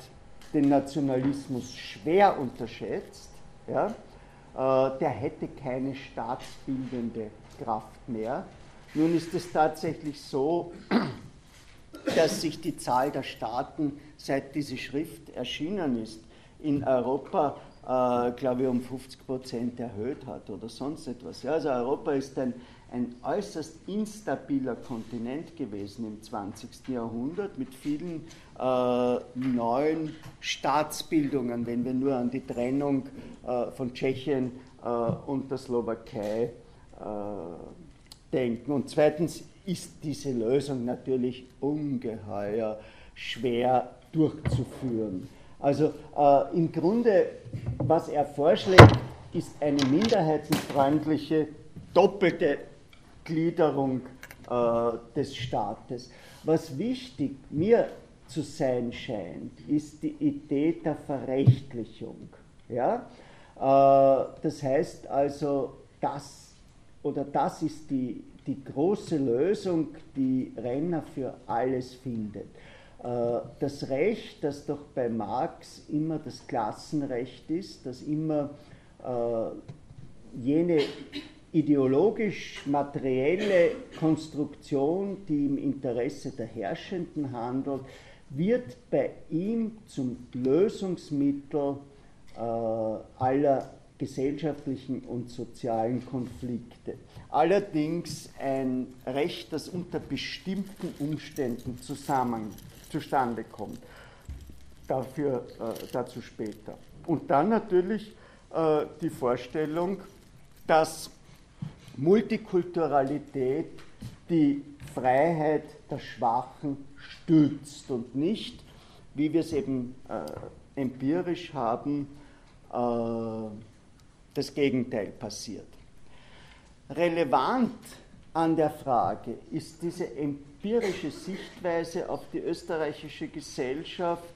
den Nationalismus schwer unterschätzt. Ja? Äh, der hätte keine staatsbildende Kraft mehr. Nun ist es tatsächlich so, dass sich die Zahl der Staaten, seit diese Schrift erschienen ist, in Europa äh, glaube ich, um 50 Prozent erhöht hat oder sonst etwas. Ja, also Europa ist ein, ein äußerst instabiler Kontinent gewesen im 20. Jahrhundert mit vielen äh, neuen Staatsbildungen, wenn wir nur an die Trennung äh, von Tschechien äh, und der Slowakei äh, denken. Und zweitens ist diese Lösung natürlich ungeheuer schwer durchzuführen. Also äh, im Grunde, was er vorschlägt, ist eine minderheitenfreundliche, doppelte Gliederung äh, des Staates. Was wichtig mir zu sein scheint, ist die Idee der Verrechtlichung. Ja? Äh, das heißt also, das oder das ist die, die große Lösung, die Renner für alles findet. Äh, das Recht, das doch bei Marx immer das Klassenrecht ist, das immer äh, jene ideologisch-materielle Konstruktion, die im Interesse der Herrschenden handelt, wird bei ihm zum Lösungsmittel äh, aller gesellschaftlichen und sozialen Konflikte. Allerdings ein Recht, das unter bestimmten Umständen zusammen zustande kommt. Dafür, äh, dazu später. Und dann natürlich äh, die Vorstellung, dass Multikulturalität die Freiheit der Schwachen stützt und nicht, wie wir es eben äh, empirisch haben, äh, das Gegenteil passiert. Relevant an der Frage ist diese empirische Sichtweise auf die österreichische Gesellschaft.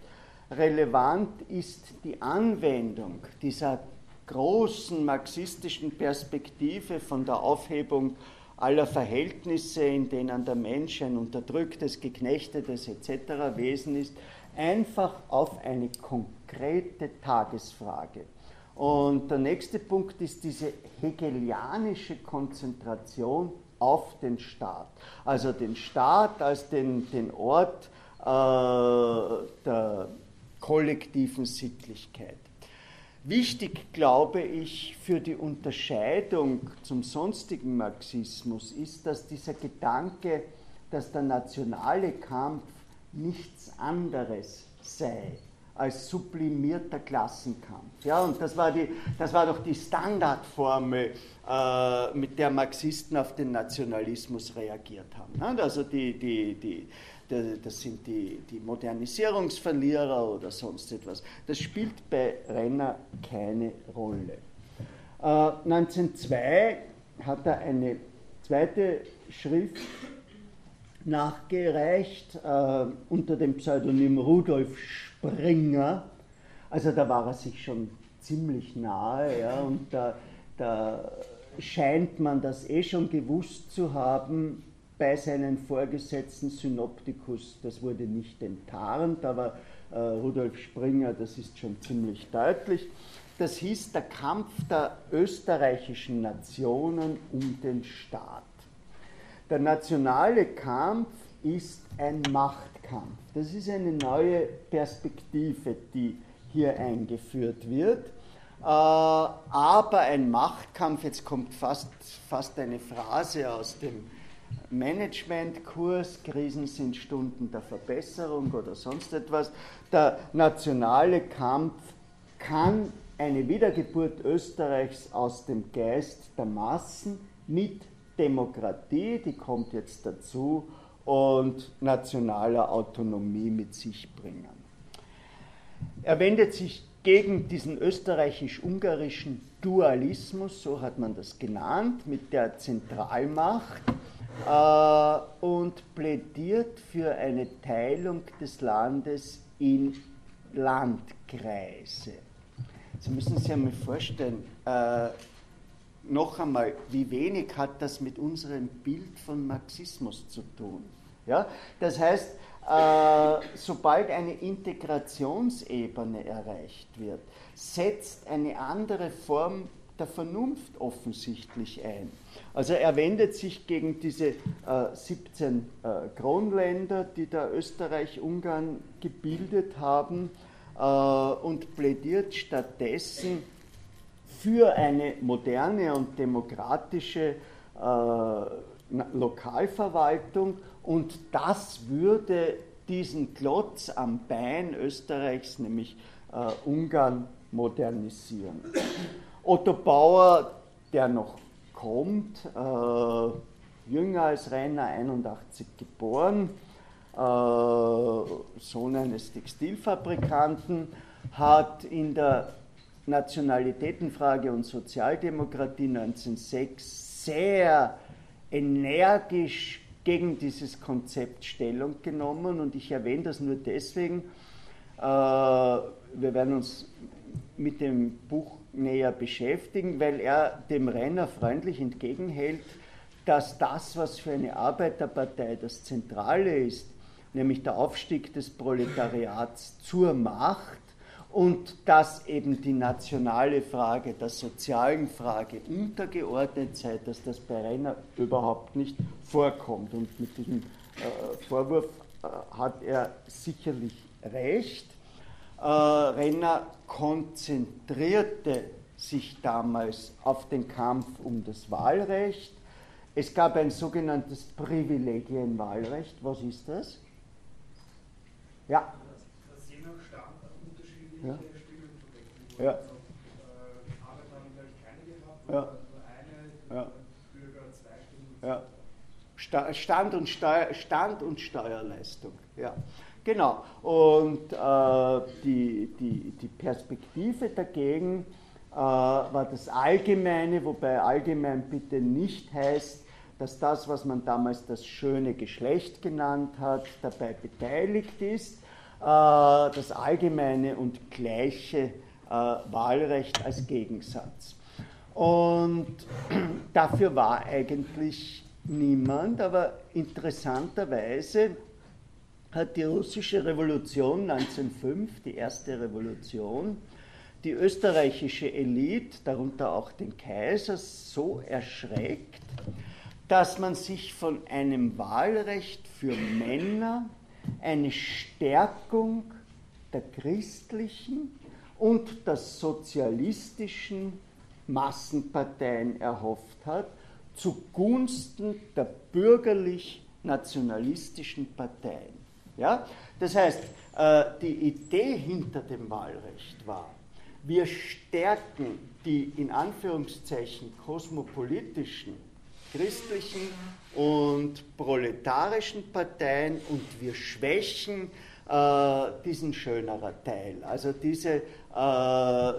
Relevant ist die Anwendung dieser großen marxistischen Perspektive von der Aufhebung aller Verhältnisse, in denen der Mensch ein unterdrücktes, geknechtetes etc. Wesen ist, einfach auf eine konkrete Tagesfrage. Und der nächste Punkt ist diese hegelianische Konzentration auf den Staat. Also den Staat als den, den Ort äh, der kollektiven Sittlichkeit. Wichtig, glaube ich, für die Unterscheidung zum sonstigen Marxismus ist, dass dieser Gedanke, dass der nationale Kampf nichts anderes sei als sublimierter Klassenkampf. Ja, und das war, die, das war doch die Standardformel, äh, mit der Marxisten auf den Nationalismus reagiert haben. Ne? Also die, die, die, die, das sind die, die Modernisierungsverlierer oder sonst etwas. Das spielt bei Renner keine Rolle. Äh, 1902 hat er eine zweite Schrift nachgereicht äh, unter dem Pseudonym Rudolf Springer. Also da war er sich schon ziemlich nahe ja, und da, da scheint man das eh schon gewusst zu haben bei seinen Vorgesetzten Synoptikus. Das wurde nicht enttarnt, aber äh, Rudolf Springer, das ist schon ziemlich deutlich. Das hieß der Kampf der österreichischen Nationen um den Staat. Der nationale Kampf ist ein Machtkampf. Das ist eine neue Perspektive, die hier eingeführt wird. Äh, aber ein Machtkampf, jetzt kommt fast, fast eine Phrase aus dem Managementkurs, Krisen sind Stunden der Verbesserung oder sonst etwas. Der nationale Kampf kann eine Wiedergeburt Österreichs aus dem Geist der Massen mit Demokratie, die kommt jetzt dazu, und nationaler Autonomie mit sich bringen. Er wendet sich gegen diesen österreichisch-ungarischen Dualismus, so hat man das genannt, mit der Zentralmacht äh, und plädiert für eine Teilung des Landes in Landkreise. Sie müssen sich einmal vorstellen, äh, noch einmal, wie wenig hat das mit unserem Bild von Marxismus zu tun? Ja? Das heißt, äh, sobald eine Integrationsebene erreicht wird, setzt eine andere Form der Vernunft offensichtlich ein. Also er wendet sich gegen diese äh, 17 äh, Kronländer, die da Österreich-Ungarn gebildet haben äh, und plädiert stattdessen für eine moderne und demokratische äh, Lokalverwaltung und das würde diesen Klotz am Bein Österreichs, nämlich äh, Ungarn, modernisieren. Otto Bauer, der noch kommt, äh, jünger als Renner, 81 geboren, äh, Sohn eines Textilfabrikanten, hat in der Nationalitätenfrage und Sozialdemokratie 1906 sehr energisch gegen dieses Konzept Stellung genommen und ich erwähne das nur deswegen, äh, wir werden uns mit dem Buch näher beschäftigen, weil er dem Renner freundlich entgegenhält, dass das, was für eine Arbeiterpartei das Zentrale ist, nämlich der Aufstieg des Proletariats zur Macht, und dass eben die nationale Frage der sozialen Frage untergeordnet sei, dass das bei Renner überhaupt nicht vorkommt. Und mit diesem äh, Vorwurf äh, hat er sicherlich recht. Äh, Renner konzentrierte sich damals auf den Kampf um das Wahlrecht. Es gab ein sogenanntes Privilegienwahlrecht. Was ist das? Ja. Das je nach Staat unterschiedliche ja. Ja. Ja. ja. Ja. Stand und, Steuer, Stand und Steuerleistung. Ja. Genau. Und äh, die, die, die Perspektive dagegen äh, war das Allgemeine, wobei allgemein bitte nicht heißt, dass das, was man damals das schöne Geschlecht genannt hat, dabei beteiligt ist. Äh, das allgemeine und gleiche äh, Wahlrecht als Gegensatz. Und dafür war eigentlich niemand, aber interessanterweise hat die russische Revolution 1905, die erste Revolution, die österreichische Elite, darunter auch den Kaiser, so erschreckt, dass man sich von einem Wahlrecht für Männer eine Stärkung der christlichen und der sozialistischen Massenparteien erhofft hat, zugunsten der bürgerlich-nationalistischen Parteien. Ja? Das heißt, äh, die Idee hinter dem Wahlrecht war, wir stärken die in Anführungszeichen kosmopolitischen, christlichen und proletarischen Parteien und wir schwächen äh, diesen schöneren Teil, also diese äh,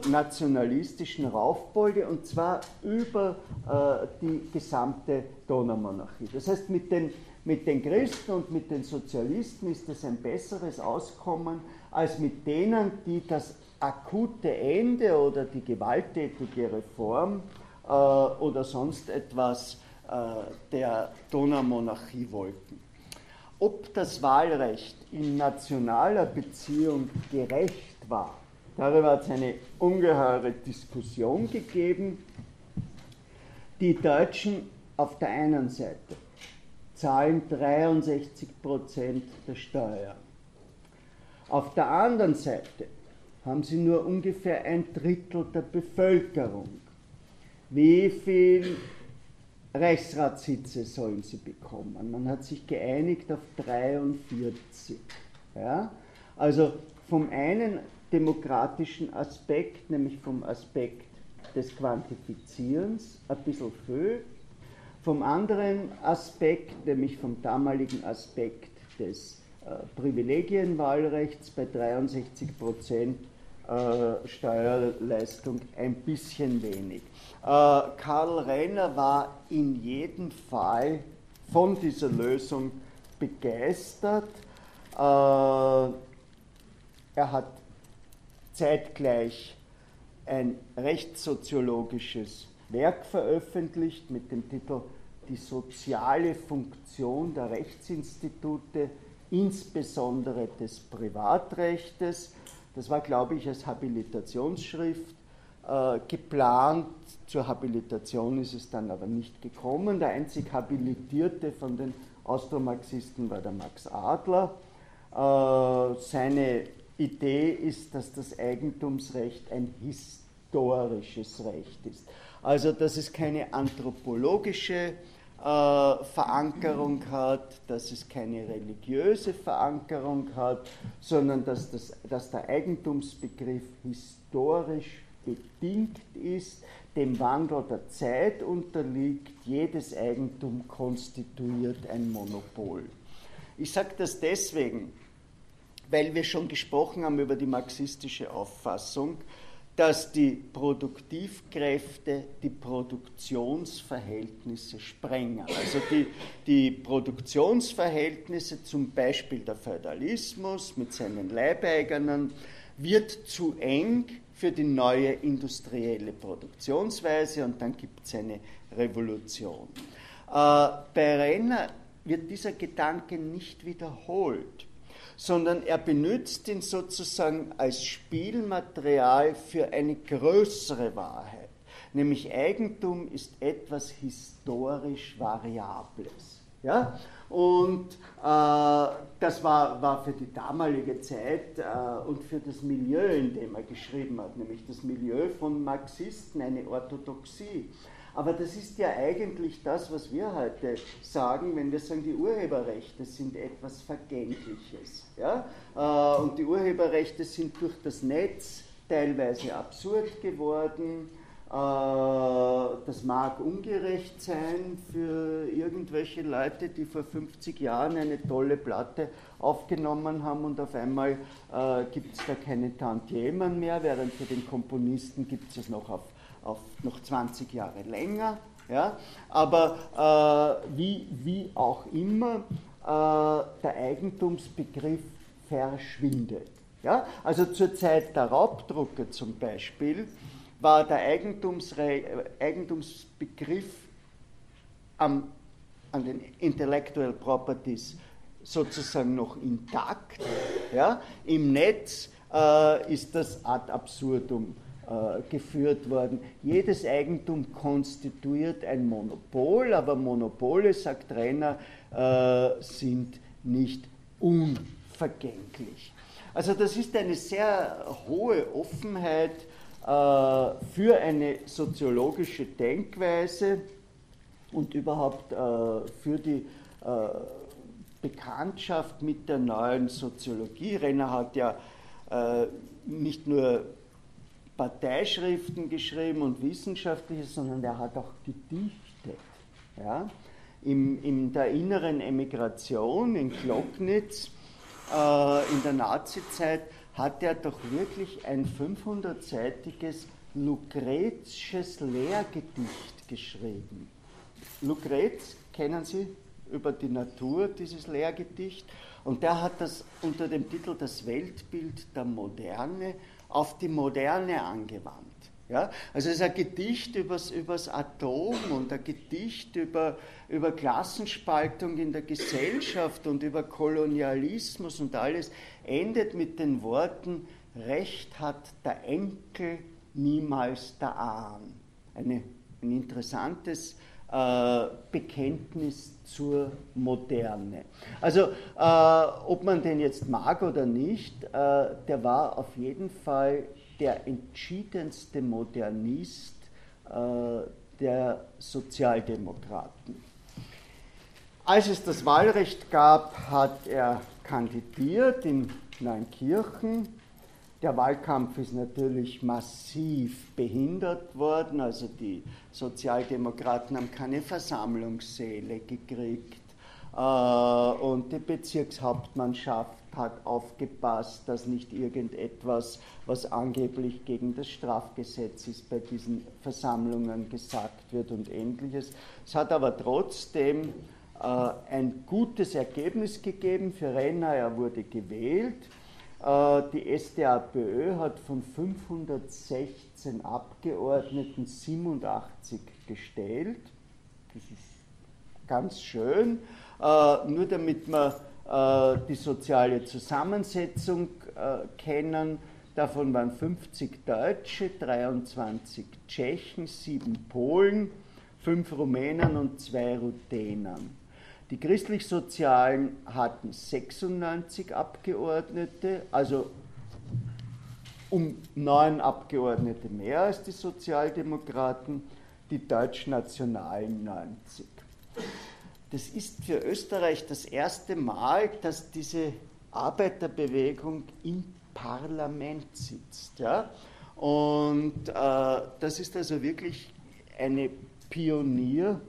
nationalistischen Raufbolde und zwar über äh, die gesamte Donaumonarchie. Das heißt, mit den mit den Christen und mit den Sozialisten ist es ein besseres Auskommen als mit denen, die das akute Ende oder die gewalttätige Reform äh, oder sonst etwas der Donaumonarchie wollten. Ob das Wahlrecht in nationaler Beziehung gerecht war, darüber hat es eine ungeheure Diskussion gegeben. Die Deutschen auf der einen Seite zahlen 63% der Steuer. Auf der anderen Seite haben sie nur ungefähr ein Drittel der Bevölkerung. Wie viel Reichsratssitze sollen sie bekommen? Man hat sich geeinigt auf 43. Ja? Also vom einen demokratischen Aspekt, nämlich vom Aspekt des Quantifizierens, ein bisschen viel. Vom anderen Aspekt, nämlich vom damaligen Aspekt des äh, Privilegienwahlrechts bei 63 Prozent äh, Steuerleistung ein bisschen wenig. Äh, Karl Renner war in jedem Fall von dieser Lösung begeistert. Äh, er hat zeitgleich ein rechtssoziologisches Werk veröffentlicht mit dem Titel Die soziale Funktion der Rechtsinstitute, insbesondere des Privatrechtes. Das war, glaube ich, als Habilitationsschrift äh, geplant. Zur Habilitation ist es dann aber nicht gekommen. Der einzig Habilitierte von den Austromarxisten war der Max Adler. Äh, seine Idee ist, dass das Eigentumsrecht ein historisches Recht ist. Also, dass es keine anthropologische äh, Verankerung hat, dass es keine religiöse Verankerung hat, sondern dass, das, dass der Eigentumsbegriff historisch bedingt ist, dem Wandel der Zeit unterliegt, jedes Eigentum konstituiert ein Monopol. Ich sage das deswegen, weil wir schon gesprochen haben über die marxistische Auffassung, dass die Produktivkräfte die Produktionsverhältnisse sprengen. Also die, die Produktionsverhältnisse, zum Beispiel der Feudalismus mit seinen Leibeigenern, wird zu eng für die neue industrielle Produktionsweise und dann gibt es eine Revolution. Äh, bei Renner wird dieser Gedanke nicht wiederholt sondern er benutzt ihn sozusagen als Spielmaterial für eine größere Wahrheit. Nämlich Eigentum ist etwas historisch Variables. Ja? Und äh, das war, war für die damalige Zeit äh, und für das Milieu, in dem er geschrieben hat, nämlich das Milieu von Marxisten, eine Orthodoxie. Aber das ist ja eigentlich das, was wir heute sagen, wenn wir sagen, die Urheberrechte sind etwas Vergängliches. Ja? Äh, und die Urheberrechte sind durch das Netz teilweise absurd geworden. Äh, das mag ungerecht sein für irgendwelche Leute, die vor 50 Jahren eine tolle Platte aufgenommen haben und auf einmal äh, gibt es da keine Tantiemen mehr, während für den Komponisten gibt es es noch auf auf noch 20 Jahre länger. Ja? Aber äh, wie, wie auch immer, äh, der Eigentumsbegriff verschwindet. Ja? Also zur Zeit der Raubdrucke zum Beispiel war der Eigentumsre Eigentumsbegriff am, an den Intellectual Properties sozusagen noch intakt. Ja? Im Netz äh, ist das ad absurdum äh, geführt worden. Jedes Eigentum konstituiert ein Monopol, aber Monopole, sagt Renner, äh, sind nicht unvergänglich. Also das ist eine sehr hohe Offenheit äh, für eine soziologische Denkweise und überhaupt für die Bekanntschaft mit der neuen Soziologie. Renner hat ja nicht nur Parteischriften geschrieben und wissenschaftliche, sondern er hat auch gedichtet. Ja? In, in der inneren Emigration in Glocknitz äh, in der Nazizeit hat er doch wirklich ein 500-seitiges Lucrezisches Lehrgedicht geschrieben. Lucrez kennen Sie über die Natur, dieses Lehrgedicht, und der hat das unter dem Titel Das Weltbild der Moderne auf die Moderne angewandt. Ja? Also es ist ein Gedicht übers, übers Atom und ein Gedicht über, über Klassenspaltung in der Gesellschaft und über Kolonialismus und alles endet mit den Worten, Recht hat der Enkel, niemals der Ahn. Eine, ein interessantes äh, Bekenntnis zur Moderne. Also äh, ob man den jetzt mag oder nicht, äh, der war auf jeden Fall der entschiedenste Modernist äh, der Sozialdemokraten. Als es das Wahlrecht gab, hat er kandidiert in Neunkirchen der Wahlkampf ist natürlich massiv behindert worden, also die Sozialdemokraten haben keine Versammlungssäle gekriegt äh, und die Bezirkshauptmannschaft hat aufgepasst, dass nicht irgendetwas, was angeblich gegen das Strafgesetz ist, bei diesen Versammlungen gesagt wird und ähnliches. Es hat aber trotzdem äh, ein gutes Ergebnis gegeben für Renner, er wurde gewählt. Äh, die SDAPÖ hat von 516 Abgeordneten 87 gestellt. Das ist ganz schön. Äh, nur damit wir äh, die soziale Zusammensetzung kennen, davon waren 50 Deutsche, 23 Tschechen, 7 Polen, 5 Rumänen und 2 Ruthenern. Die Christlich-Sozialen hatten 96 Abgeordnete, also um neun Abgeordnete mehr als die Sozialdemokraten, die Deutschnationalen 90. Das ist für Österreich das erste Mal, dass diese Arbeiterbewegung im Parlament sitzt. Ja? Und äh, das ist also wirklich eine Pionier-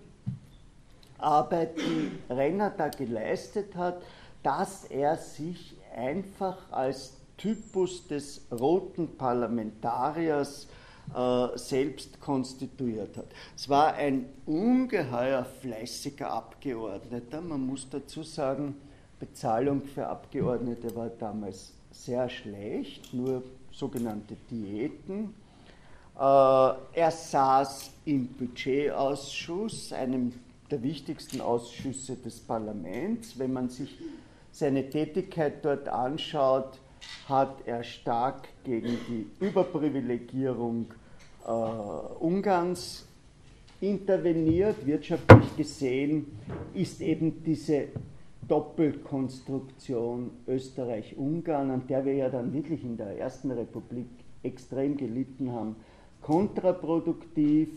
Arbeit, die Renner da geleistet hat, dass er sich einfach als Typus des roten Parlamentariers äh, selbst konstituiert hat. Es war ein ungeheuer fleißiger Abgeordneter. Man muss dazu sagen, Bezahlung für Abgeordnete war damals sehr schlecht, nur sogenannte Diäten. Äh, er saß im Budgetausschuss, einem der wichtigsten Ausschüsse des Parlaments. Wenn man sich seine Tätigkeit dort anschaut, hat er stark gegen die Überprivilegierung äh, Ungarns interveniert. Wirtschaftlich gesehen ist eben diese Doppelkonstruktion Österreich-Ungarn, an der wir ja dann wirklich in der Ersten Republik extrem gelitten haben, kontraproduktiv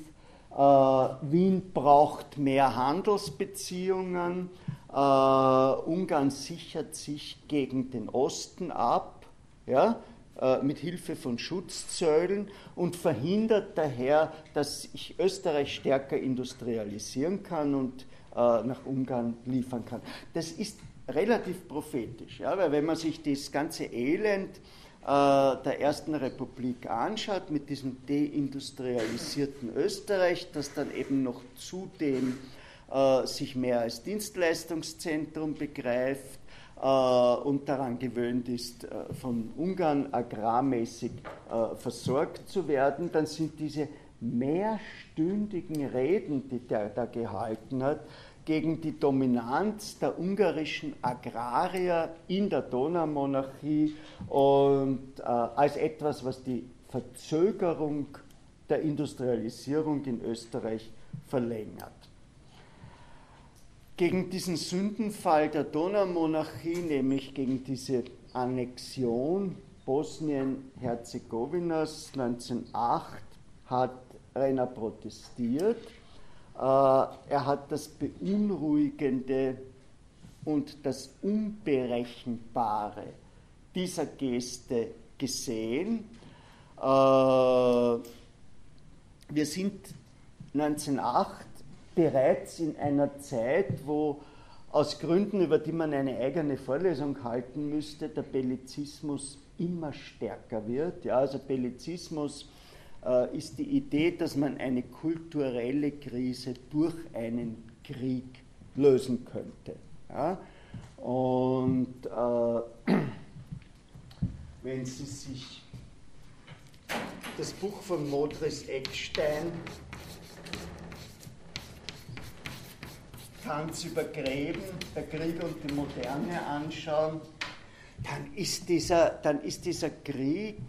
Wien braucht mehr Handelsbeziehungen. Äh, Ungarn sichert sich gegen den Osten ab, ja, äh, mit Hilfe von Schutzzöllen und verhindert daher, dass sich Österreich stärker industrialisieren kann und nach Ungarn liefern kann. Das ist relativ prophetisch, ja, weil wenn man sich das ganze Elend äh, der Ersten Republik anschaut, mit diesem deindustrialisierten Österreich, das dann eben noch zudem äh, sich mehr als Dienstleistungszentrum begreift äh, und daran gewöhnt ist, äh, von Ungarn agrarmäßig äh, versorgt zu werden, dann sind diese mehrstündigen Reden, die der da gehalten hat, gegen die Dominanz der ungarischen Agrarier in der Donaumonarchie und äh, als etwas, was die Verzögerung der Industrialisierung in Österreich verlängert. Gegen diesen Sündenfall der Donaumonarchie, nämlich gegen diese Annexion Bosnien-Herzegowinas 1908, hat Renner protestiert er hat das Beunruhigende und das Unberechenbare dieser Geste gesehen. Äh, wir sind 1908 bereits in einer Zeit, wo aus Gründen, über die man eine eigene Vorlesung halten müsste, der Bellizismus immer stärker wird. Ja, also Bellizismus äh, ist die Idee, dass man eine kulturelle Krise durch einen Krieg lösen könnte. Ja? Und äh, wenn Sie sich das Buch von Modris Eckstein Tanz über Gräben, der Krieg und die Moderne anschauen, dann ist dieser, dann ist dieser Krieg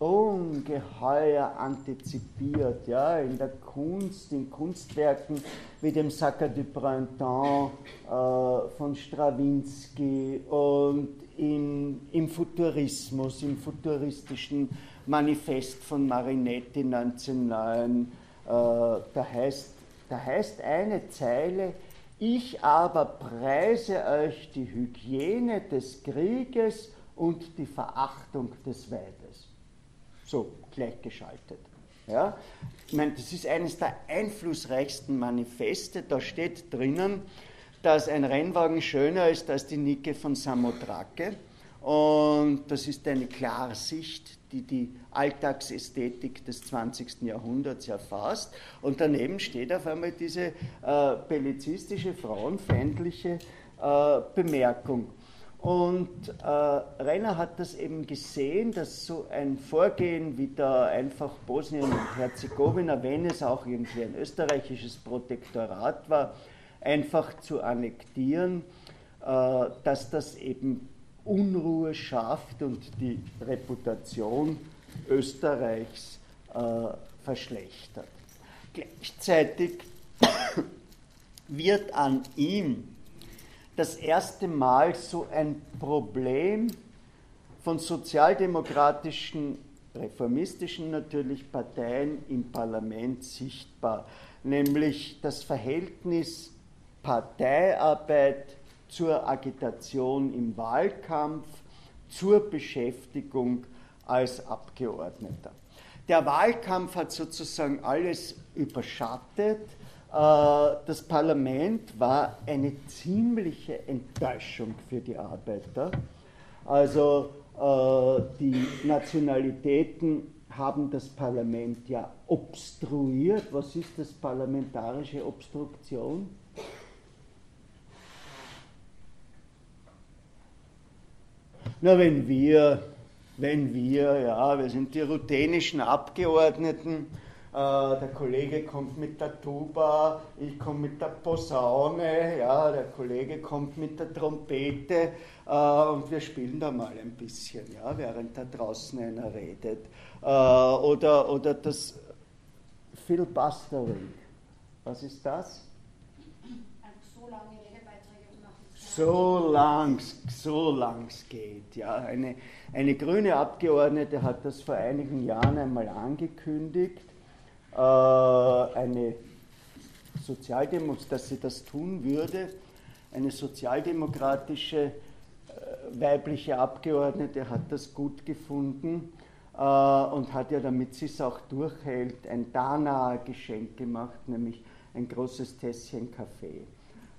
ungeheuer antizipiert, ja, in der Kunst, in Kunstwerken wie dem Sacre du Printemps äh, von Stravinsky und in, im Futurismus, im futuristischen Manifest von Marinetti 1909. Äh, da, heißt, da heißt eine Zeile, ich aber preise euch die Hygiene des Krieges und die Verachtung des Weibes so gleichgeschaltet. Ja? Ich meine, das ist eines der einflussreichsten Manifeste. Da steht drinnen, dass ein Rennwagen schöner ist als die Nike von Samothrake. Und das ist eine Klarsicht, die die Alltagsästhetik des 20. Jahrhunderts erfasst. Und daneben steht auf einmal diese äh, bellizistische, frauenfeindliche äh, Bemerkung. Und äh, Renner hat das eben gesehen, dass so ein Vorgehen wie da einfach Bosnien und Herzegowina, wenn es auch irgendwie ein österreichisches Protektorat war, einfach zu annektieren, äh, dass das eben Unruhe schafft und die Reputation Österreichs äh, verschlechtert. Gleichzeitig wird an ihm das erste Mal so ein Problem von sozialdemokratischen, reformistischen natürlich Parteien im Parlament sichtbar, nämlich das Verhältnis Parteiarbeit zur Agitation im Wahlkampf, zur Beschäftigung als Abgeordneter. Der Wahlkampf hat sozusagen alles überschattet das Parlament war eine ziemliche Enttäuschung für die Arbeiter. Also äh, die Nationalitäten haben das Parlament ja obstruiert. Was ist das parlamentarische Obstruktion? Na, wenn wir, wenn wir, ja, wir sind die ruthenischen Abgeordneten, äh, der Kollege kommt mit der Tuba, ich komme mit der Posaune, ja, der Kollege kommt mit der Trompete äh, und wir spielen da mal ein bisschen, ja, während da draußen einer redet. Äh, oder, oder das Filibustering. Was ist das? so lang so lang's geht. Ja. Eine, eine grüne Abgeordnete hat das vor einigen Jahren einmal angekündigt äh, eine Sozialdemokratie, dass sie das tun würde, eine sozialdemokratische äh, weibliche Abgeordnete hat das gut gefunden äh, und hat ja, damit sie es auch durchhält, ein danaher Geschenk gemacht, nämlich ein großes Tässchen Kaffee.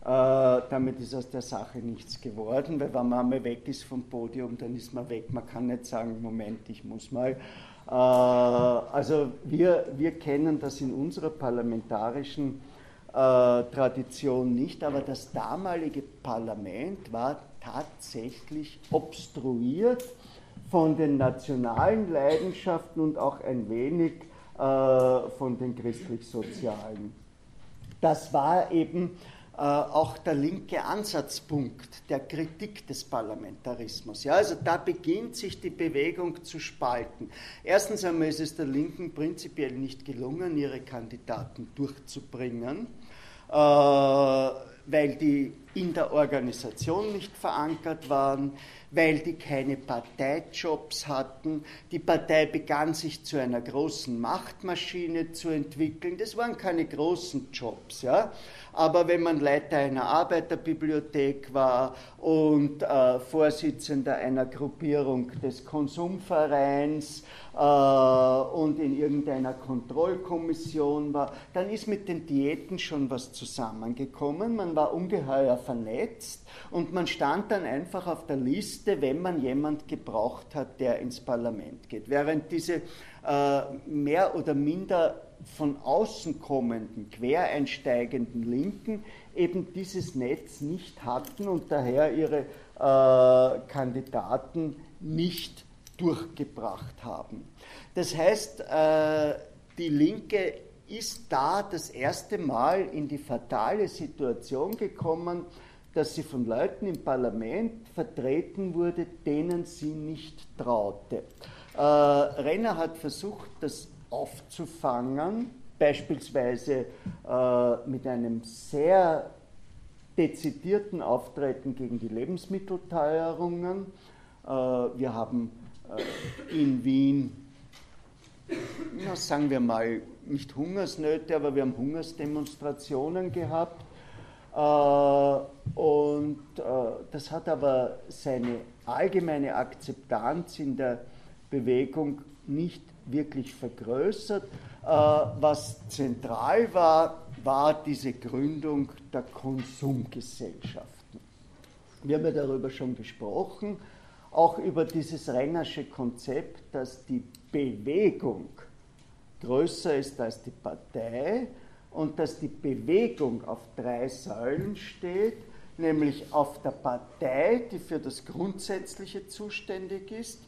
Äh, damit ist aus der Sache nichts geworden, weil wenn man einmal weg ist vom Podium, dann ist man weg. Man kann nicht sagen, Moment, ich muss mal. Äh, also wir, wir kennen das in unserer parlamentarischen äh, Tradition nicht, aber das damalige Parlament war tatsächlich obstruiert von den nationalen Leidenschaften und auch ein wenig von den christlich-sozialen. Das war eben auch der linke Ansatzpunkt der Kritik des Parlamentarismus. Ja, also da beginnt sich die Bewegung zu spalten. Erstens einmal ist es der Linken prinzipiell nicht gelungen, ihre Kandidaten durchzubringen, äh, weil die in der Organisation nicht verankert waren, weil die keine Parteijobs hatten. Die Partei begann sich zu einer großen Machtmaschine zu entwickeln. Das waren keine großen Jobs. Ja? Aber wenn man Leiter einer Arbeiterbibliothek war und äh, Vorsitzender einer Gruppierung des Konsumvereins äh, und in irgendeiner Kontrollkommission war, dann ist mit den Diäten schon was zusammengekommen. Man war ungeheuer vernetzt und man stand dann einfach auf der Liste, wenn man jemand gebraucht hat, der ins Parlament geht. Während diese äh, mehr oder minder von außen kommenden, quereinsteigenden Linken eben dieses Netz nicht hatten und daher ihre äh, Kandidaten nicht durchgebracht haben. Das heißt, äh, die Linke ist da das erste Mal in die fatale Situation gekommen, dass sie von Leuten im Parlament vertreten wurde, denen sie nicht traute. Äh, Renner hat versucht, das aufzufangen, beispielsweise äh, mit einem sehr dezidierten Auftreten gegen die Lebensmittelteuerungen. Äh, wir haben äh, in Wien, na, sagen wir mal, nicht Hungersnöte, aber wir haben Hungersdemonstrationen gehabt. Äh, und das hat aber seine allgemeine Akzeptanz in der Bewegung nicht wirklich vergrößert. Was zentral war, war diese Gründung der Konsumgesellschaften. Wir haben ja darüber schon gesprochen auch über dieses Rennersche Konzept, dass die Bewegung größer ist als die Partei und dass die Bewegung auf drei Säulen steht, nämlich auf der Partei, die für das Grundsätzliche zuständig ist,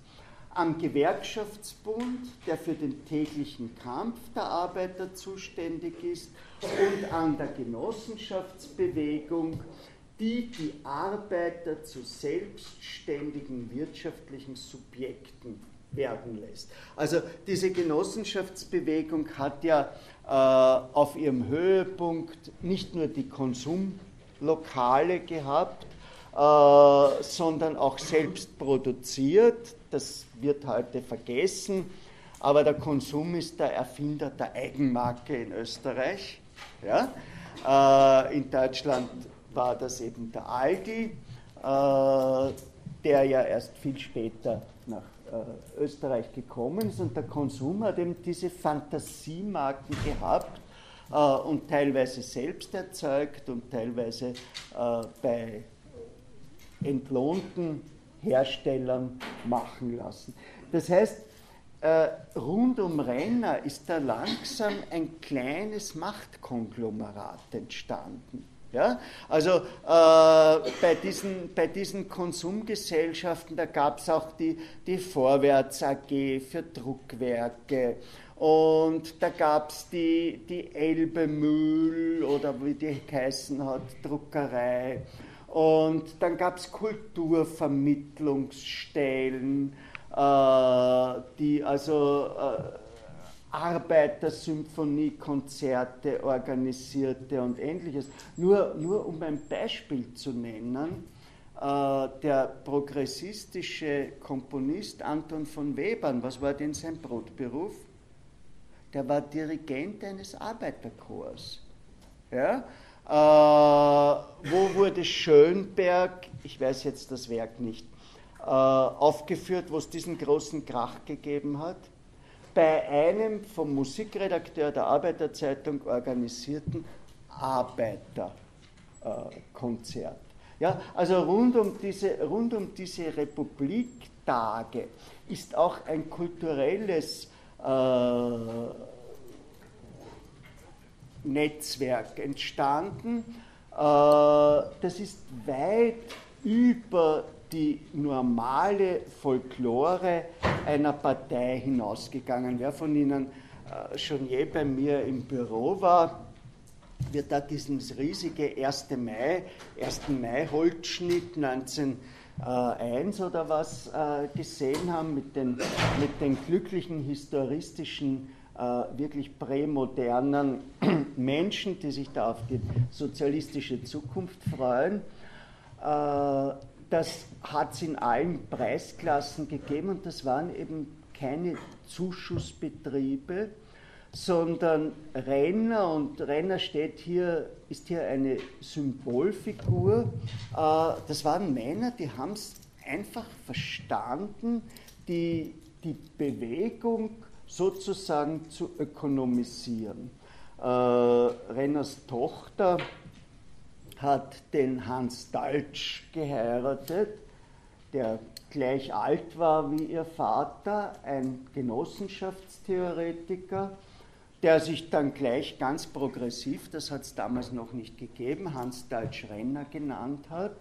am Gewerkschaftsbund, der für den täglichen Kampf der Arbeiter zuständig ist, und an der Genossenschaftsbewegung, die die Arbeiter zu selbstständigen wirtschaftlichen Subjekten werden lässt. Also diese Genossenschaftsbewegung hat ja äh, auf ihrem Höhepunkt nicht nur die Konsumlokale gehabt, äh, sondern auch selbst produziert. Das wird heute vergessen, aber der Konsum ist der Erfinder der Eigenmarke in Österreich. Ja? Äh, in Deutschland war das eben der Aldi, äh, der ja erst viel später nach Österreich gekommen ist und der Konsum hat eben diese Fantasiemarken gehabt äh, und teilweise selbst erzeugt und teilweise äh, bei entlohnten Herstellern machen lassen. Das heißt, äh, rund um Renner ist da langsam ein kleines Machtkonglomerat entstanden. Ja? Also äh, bei, diesen, bei diesen Konsumgesellschaften, da gab es auch die, die Vorwärts AG für Druckwerke und da gab es die, die Elbe Mühl oder wie die geheißen hat, Druckerei. Und dann gab es Kulturvermittlungsstellen, äh, die also äh, Arbeitersymphoniekonzerte organisierte und ähnliches. Nur, nur um ein Beispiel zu nennen, äh, der progressistische Komponist Anton von Webern, was war denn sein Brotberuf? Der war Dirigent eines Arbeiterchors. Ja? Äh, wo wurde Schönberg, ich weiß jetzt das Werk nicht, äh, aufgeführt, wo es diesen großen Krach gegeben hat? Bei einem vom Musikredakteur der Arbeiterzeitung organisierten Arbeiterkonzert. Ja, also rund um, diese, rund um diese Republiktage ist auch ein kulturelles äh, Netzwerk entstanden. Äh, das ist weit über die normale Folklore einer Partei hinausgegangen. Wer von Ihnen äh, schon je bei mir im Büro war, wird da diesen riesige 1. Mai, 1. Mai Holzschnitt 1901 oder was äh, gesehen haben mit den, mit den glücklichen historistischen äh, wirklich prämodernen Menschen, die sich da auf die sozialistische Zukunft freuen. Das hat es in allen Preisklassen gegeben und das waren eben keine Zuschussbetriebe, sondern Renner und Renner steht hier, ist hier eine Symbolfigur. Äh, das waren Männer, die haben es einfach verstanden, die, die Bewegung sozusagen zu ökonomisieren. Äh, Renners Tochter hat den Hans Daltsch geheiratet, der gleich alt war wie ihr Vater, ein Genossenschaftstheoretiker, der sich dann gleich ganz progressiv, das hat es damals noch nicht gegeben, Hans Daltsch Renner genannt hat.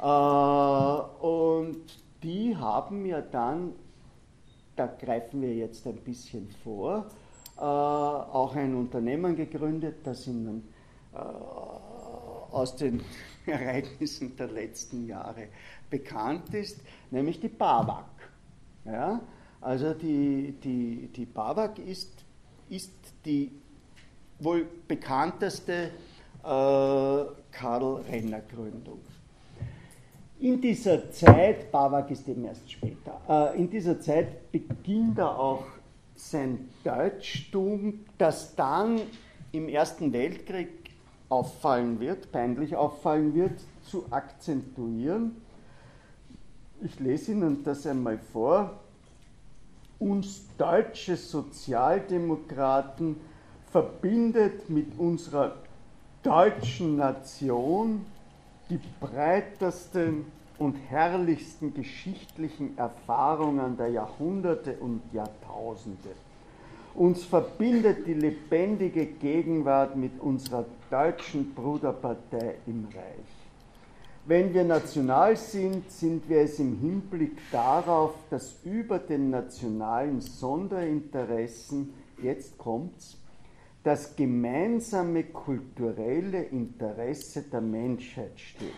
Äh, und die haben ja dann, da greifen wir jetzt ein bisschen vor, äh, auch ein Unternehmen gegründet, das in einem aus den Ereignissen der letzten Jahre bekannt ist, nämlich die BAWAG. Ja? Also die, die, die BAWAG ist, ist die wohl bekannteste äh, Karl-Renner-Gründung. In dieser Zeit, BAWAG ist eben erst später, äh, in dieser Zeit beginnt er auch sein Deutschtum, das dann im Ersten Weltkrieg auffallen wird, peinlich auffallen wird, zu akzentuieren. Ich lese Ihnen das einmal vor. Uns deutsche Sozialdemokraten verbindet mit unserer deutschen Nation die breitesten und herrlichsten geschichtlichen Erfahrungen der Jahrhunderte und Jahrtausende. Uns verbindet die lebendige Gegenwart mit unserer deutschen Bruderpartei im Reich. Wenn wir national sind, sind wir es im Hinblick darauf, dass über den nationalen Sonderinteressen, jetzt kommt's, das gemeinsame kulturelle Interesse der Menschheit steht.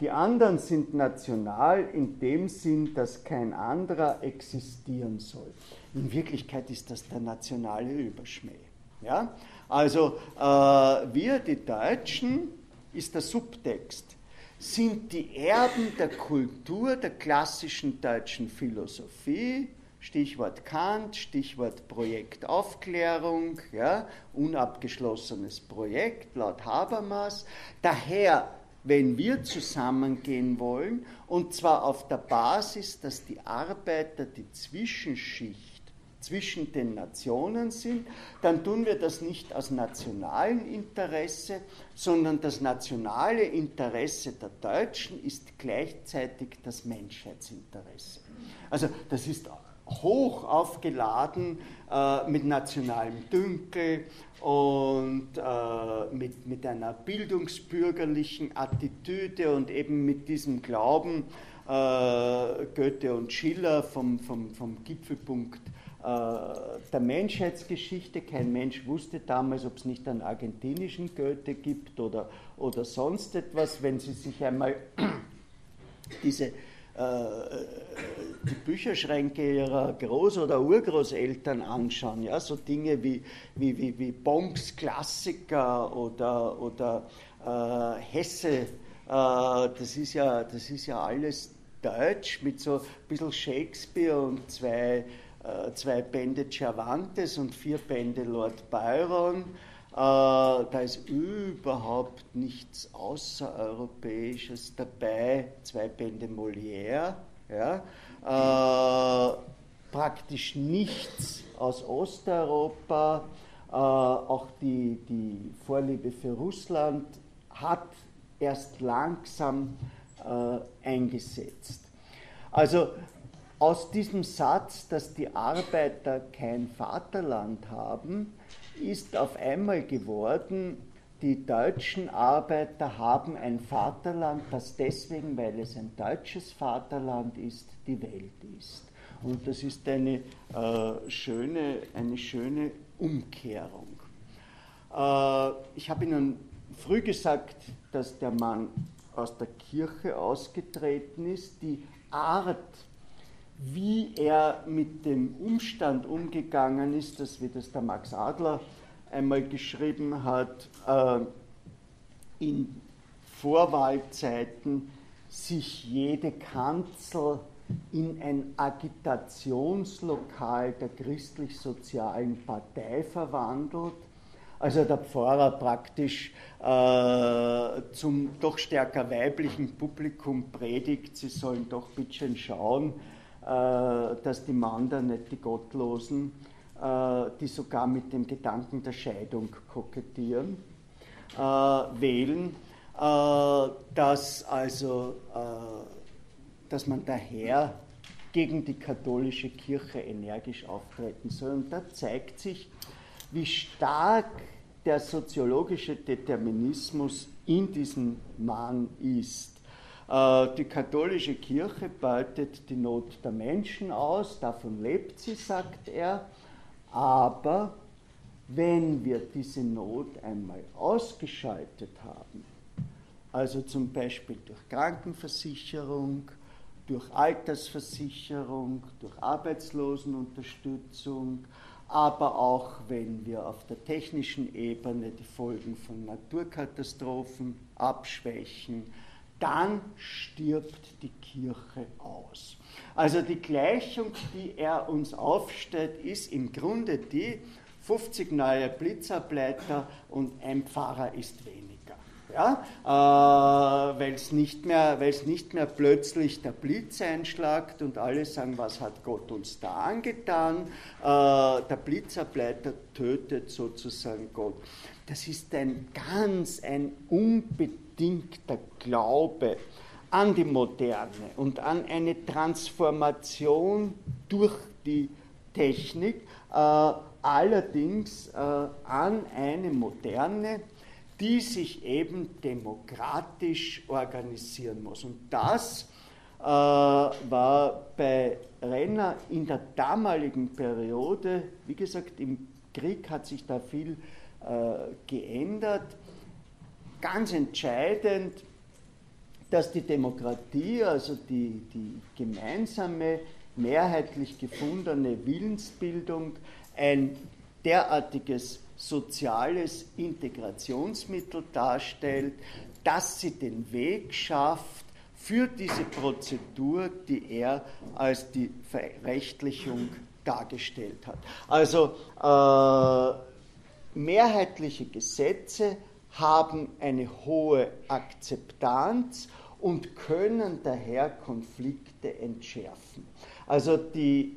Die anderen sind national in dem Sinn, dass kein anderer existieren soll. In Wirklichkeit ist das der nationale Überschmäh. Ja? Also äh, wir, die Deutschen, ist der Subtext, sind die Erben der Kultur der klassischen deutschen Philosophie, Stichwort Kant, Stichwort Projekt Aufklärung, ja, unabgeschlossenes Projekt laut Habermas. Daher, wenn wir zusammengehen wollen, und zwar auf der Basis, dass die Arbeiter die Zwischenschicht zwischen den Nationen sind, dann tun wir das nicht aus nationalem Interesse, sondern das nationale Interesse der Deutschen ist gleichzeitig das Menschheitsinteresse. Also das ist hoch aufgeladen äh, mit nationalem Dünkel und äh, mit, mit einer bildungsbürgerlichen Attitüde und eben mit diesem Glauben, äh, Goethe und Schiller vom, vom, vom Gipfelpunkt der Menschheitsgeschichte. Kein Mensch wusste damals, ob es nicht einen argentinischen Goethe gibt oder, oder sonst etwas. Wenn Sie sich einmal diese äh, die Bücherschränke ihrer Groß- oder Urgroßeltern anschauen, ja, so Dinge wie, wie, wie, wie Bombs Klassiker oder, oder äh, Hesse, äh, das, ist ja, das ist ja alles deutsch mit so ein bisschen Shakespeare und zwei äh, zwei Bände Cervantes und vier Bände Lord Byron. Äh, da ist überhaupt nichts Außereuropäisches dabei. Zwei Bände Molière. Ja. Äh, praktisch nichts aus Osteuropa. auch die, die Vorliebe für Russland hat erst langsam eingesetzt. Also aus diesem Satz, dass die Arbeiter kein Vaterland haben, ist auf einmal geworden, die deutschen Arbeiter haben ein Vaterland, das deswegen, weil es ein deutsches Vaterland ist, die Welt ist. Und das ist eine, äh, schöne, eine schöne Umkehrung. Äh, ich habe Ihnen früh gesagt, dass der Mann aus der Kirche ausgetreten ist. Die Art, wie er mit dem Umstand umgegangen ist, dass, wie das der Max Adler einmal geschrieben hat, äh, in Vorwahlzeiten sich jede Kanzel in ein Agitationslokal der christlich-sozialen Partei verwandelt. Also der Pfarrer praktisch äh, zum doch stärker weiblichen Publikum predigt, sie sollen doch ein bisschen schauen, dass die Mander nicht die Gottlosen, äh, die sogar mit dem Gedanken der Scheidung kokettieren, äh, wählen, dass also dass man daher gegen die katholische Kirche energisch auftreten soll. Und da zeigt sich, wie stark der soziologische Determinismus in diesem Mann ist. Äh, die katholische Kirche beutet die Not der Menschen aus, davon lebt sie, sagt er, aber wenn wir diese Not einmal ausgeschaltet haben, also zum Beispiel durch Krankenversicherung, durch Altersversicherung, durch Arbeitslosenunterstützung, aber auch wenn wir auf der technischen Ebene die Folgen von Naturkatastrophen abschwächen, dann stirbt die Kirche aus. Also die Gleichung, die er uns aufstellt, ist im Grunde die 50 neue Blitzableiter und ein Pfarrer ist weniger ja, äh, weil es nicht, mehr, nicht mehr plötzlich der Blitz einschlagt und alle sagen, was hat Gott uns da angetan. Äh, der Blitzableiter tötet sozusagen Gott. Das ist ein ganz, ein unbedingter Glaube an die Moderne und an eine Transformation durch die Technik, äh, allerdings äh, an eine Moderne, die sich eben demokratisch organisieren muss. Und das äh, war bei Renner in der damaligen Periode, wie gesagt, im Krieg hat sich da viel äh, geändert, ganz entscheidend, dass die Demokratie, also die, die gemeinsame, mehrheitlich gefundene Willensbildung ein derartiges soziales Integrationsmittel darstellt, dass sie den Weg schafft für diese Prozedur, die er als die Verrechtlichung dargestellt hat. Also äh, mehrheitliche Gesetze haben eine hohe Akzeptanz und können daher Konflikte entschärfen. Also die,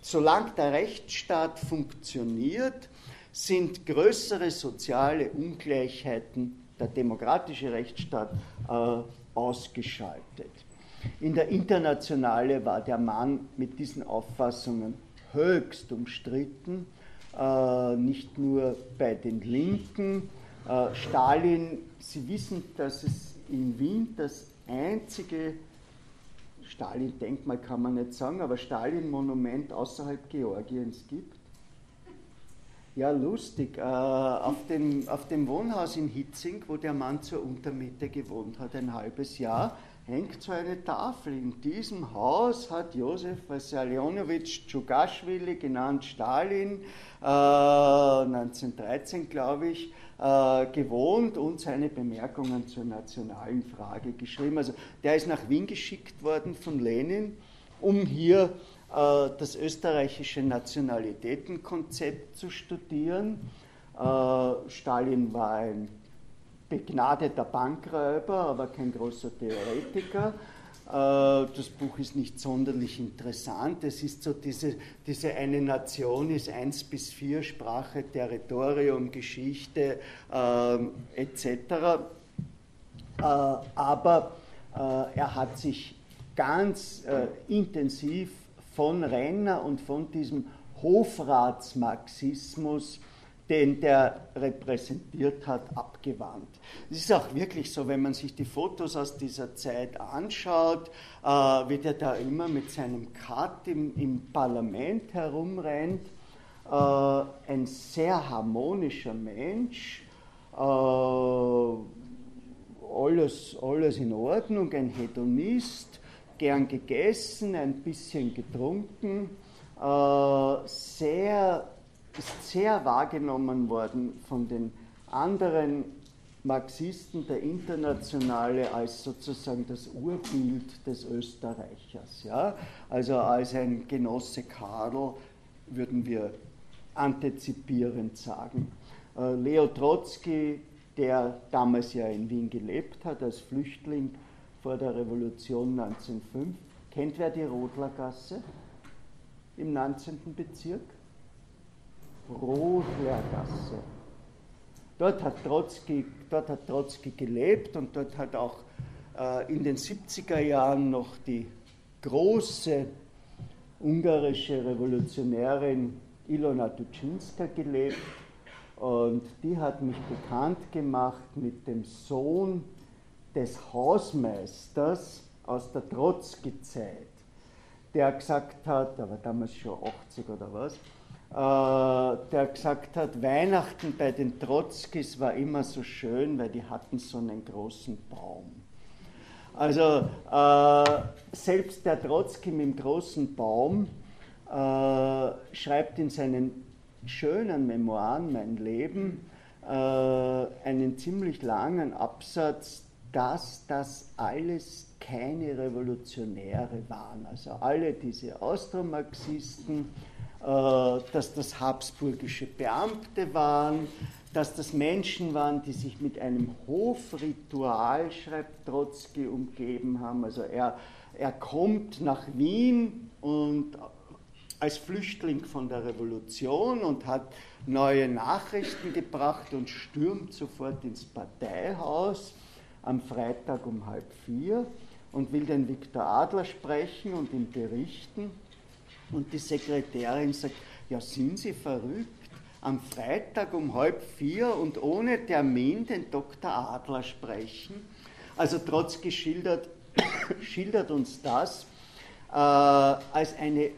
solange der Rechtsstaat funktioniert, sind größere soziale Ungleichheiten, der demokratische Rechtsstaat, äh, ausgeschaltet. In der Internationale war der Mann mit diesen Auffassungen höchst umstritten, äh, nicht nur bei den Linken. Äh, Stalin, Sie wissen, dass es in Wien das einzige Stalin-Denkmal kann man nicht sagen, aber Stalin-Monument außerhalb Georgiens gibt. Ja, lustig. Äh, auf, dem, auf dem Wohnhaus in Hitzing, wo der Mann zur Untermiete gewohnt hat, ein halbes Jahr, hängt so eine Tafel. In diesem Haus hat Josef Wassilionowitsch Tschugaschwili, genannt Stalin, äh, 1913, glaube ich, äh, gewohnt und seine Bemerkungen zur nationalen Frage geschrieben. Also der ist nach Wien geschickt worden von Lenin, um hier äh, das österreichische Nationalitätenkonzept zu studieren. Äh, Stalin war ein begnadeter Bankräuber, aber kein großer Theoretiker. Äh, das Buch ist nicht sonderlich interessant. Es ist so, diese, diese eine Nation ist eins bis vier, Sprache, Territorium, Geschichte äh, etc. Äh, aber äh, er hat sich ganz äh, intensiv von Renner und von diesem Hofratsmarxismus, den der repräsentiert hat, abgewandt. Es ist auch wirklich so, wenn man sich die Fotos aus dieser Zeit anschaut, äh, wie der da immer mit seinem Cut im, im Parlament herumrennt, äh, ein sehr harmonischer Mensch, äh, alles, alles in Ordnung, ein Hedonist, gern gegessen, ein bisschen getrunken, äh, sehr, ist sehr wahrgenommen worden von den anderen Marxisten der Internationale als sozusagen das Urbild des Österreichers. Ja? Also als ein Genosse Karl würden wir antizipierend sagen. Äh, Leo Trotzki, der damals ja in Wien gelebt hat als Flüchtling, vor der Revolution 1905. Kennt wer die Rodlergasse im 19. Bezirk? Rodlergasse. Dort hat, Trotzki, dort hat Trotzki gelebt und dort hat auch äh, in den 70er Jahren noch die große ungarische Revolutionärin Ilona Tuczynska gelebt. Und die hat mich bekannt gemacht mit dem Sohn des Hausmeisters aus der Trotzki-Zeit, der gesagt hat, er war damals schon 80 oder was, der gesagt hat, Weihnachten bei den Trotzkis war immer so schön, weil die hatten so einen großen Baum. Also äh, selbst der Trotzki mit dem großen Baum äh, schreibt in seinen schönen Memoiren Mein Leben äh, einen ziemlich langen Absatz, dass das alles keine Revolutionäre waren. Also alle diese Austromarxisten, äh, dass das habsburgische Beamte waren, dass das Menschen waren, die sich mit einem Hofritual, schreibt Trotzki, umgeben haben. Also er, er kommt nach Wien und als Flüchtling von der Revolution und hat neue Nachrichten gebracht und stürmt sofort ins Parteihaus am Freitag um halb vier und will den Viktor Adler sprechen und ihm berichten. Und die Sekretärin sagt, ja, sind Sie verrückt? Am Freitag um halb vier und ohne Termin den Dr. Adler sprechen. Also Trotzki schildert, schildert uns das äh, als eine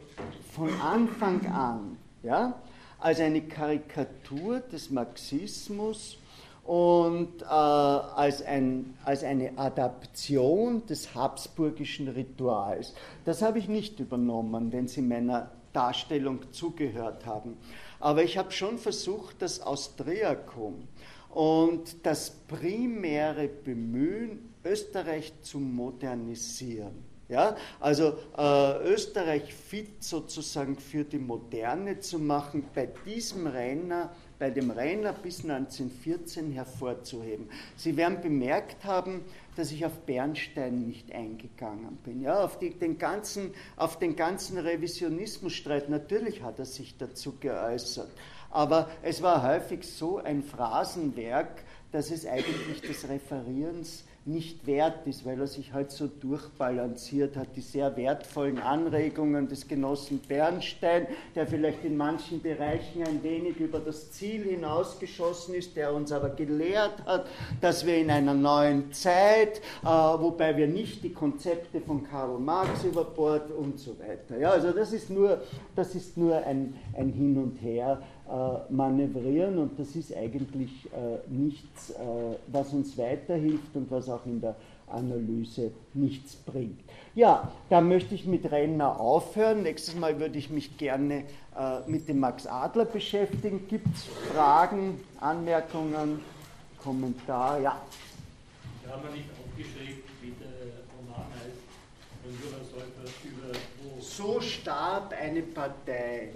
von Anfang an, ja, als eine Karikatur des Marxismus und äh, als, ein, als eine Adaption des habsburgischen Rituals. Das habe ich nicht übernommen, wenn Sie meiner Darstellung zugehört haben. Aber ich habe schon versucht, das Austriakum und das primäre Bemühen, Österreich zu modernisieren. Ja, also äh, Österreich fit sozusagen für die Moderne zu machen, bei diesem Renner bei dem Renner bis 1914 hervorzuheben. Sie werden bemerkt haben, dass ich auf Bernstein nicht eingegangen bin. Ja, auf, die, den ganzen, auf den ganzen Revisionismusstreit, natürlich hat er sich dazu geäußert. Aber es war häufig so ein Phrasenwerk, dass es eigentlich des Referierens nicht wert ist, weil er sich halt so durchbalanciert hat. Die sehr wertvollen Anregungen des Genossen Bernstein, der vielleicht in manchen Bereichen ein wenig über das Ziel hinausgeschossen ist, der uns aber gelehrt hat, dass wir in einer neuen Zeit, äh, wobei wir nicht die Konzepte von Karl Marx über Bord und so weiter. Ja, also das ist nur, das ist nur ein, ein Hin und Her manövrieren und das ist eigentlich äh, nichts, äh, was uns weiterhilft und was auch in der Analyse nichts bringt. Ja, da möchte ich mit Renner aufhören. Nächstes Mal würde ich mich gerne mit dem Max Adler beschäftigen. Gibt es Fragen, Anmerkungen, Kommentare? Ja. Wir haben ja nicht aufgeschrieben, wie der Roman heißt, Säufer über. So starb eine Partei.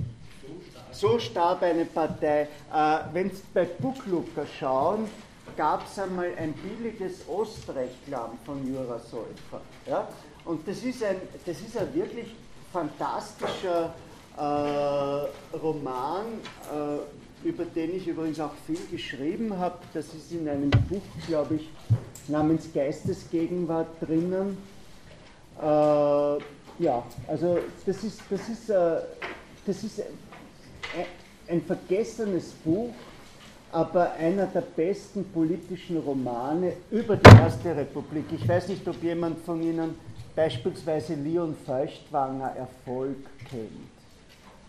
So starb eine Partei. Äh, Wenn Sie bei Bucklooker schauen, gab es einmal ein billiges Ostrechtlam von Jura Säufer. Ja? Und das ist, ein, das ist ein wirklich fantastischer äh, Roman, äh, über den ich übrigens auch viel geschrieben habe. Das ist in einem Buch, glaube ich, namens Geistesgegenwart drinnen. Äh, ja, also das ist, das ist, äh, das ist ein vergessenes Buch, aber einer der besten politischen Romane über die Erste Republik. Ich weiß nicht, ob jemand von Ihnen beispielsweise Leon Feuchtwanger Erfolg kennt.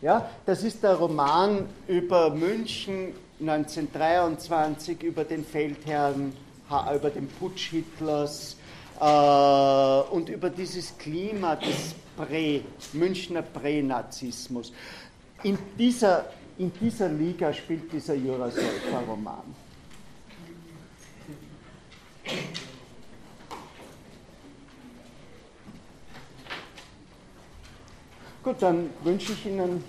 Ja, das ist der Roman über München 1923, über den Feldherrn, über den Putsch Hitlers äh, und über dieses Klima des Prä, Münchner Pränazismus. In dieser in dieser Liga spielt dieser Jura Roman. Gut, dann wünsche ich Ihnen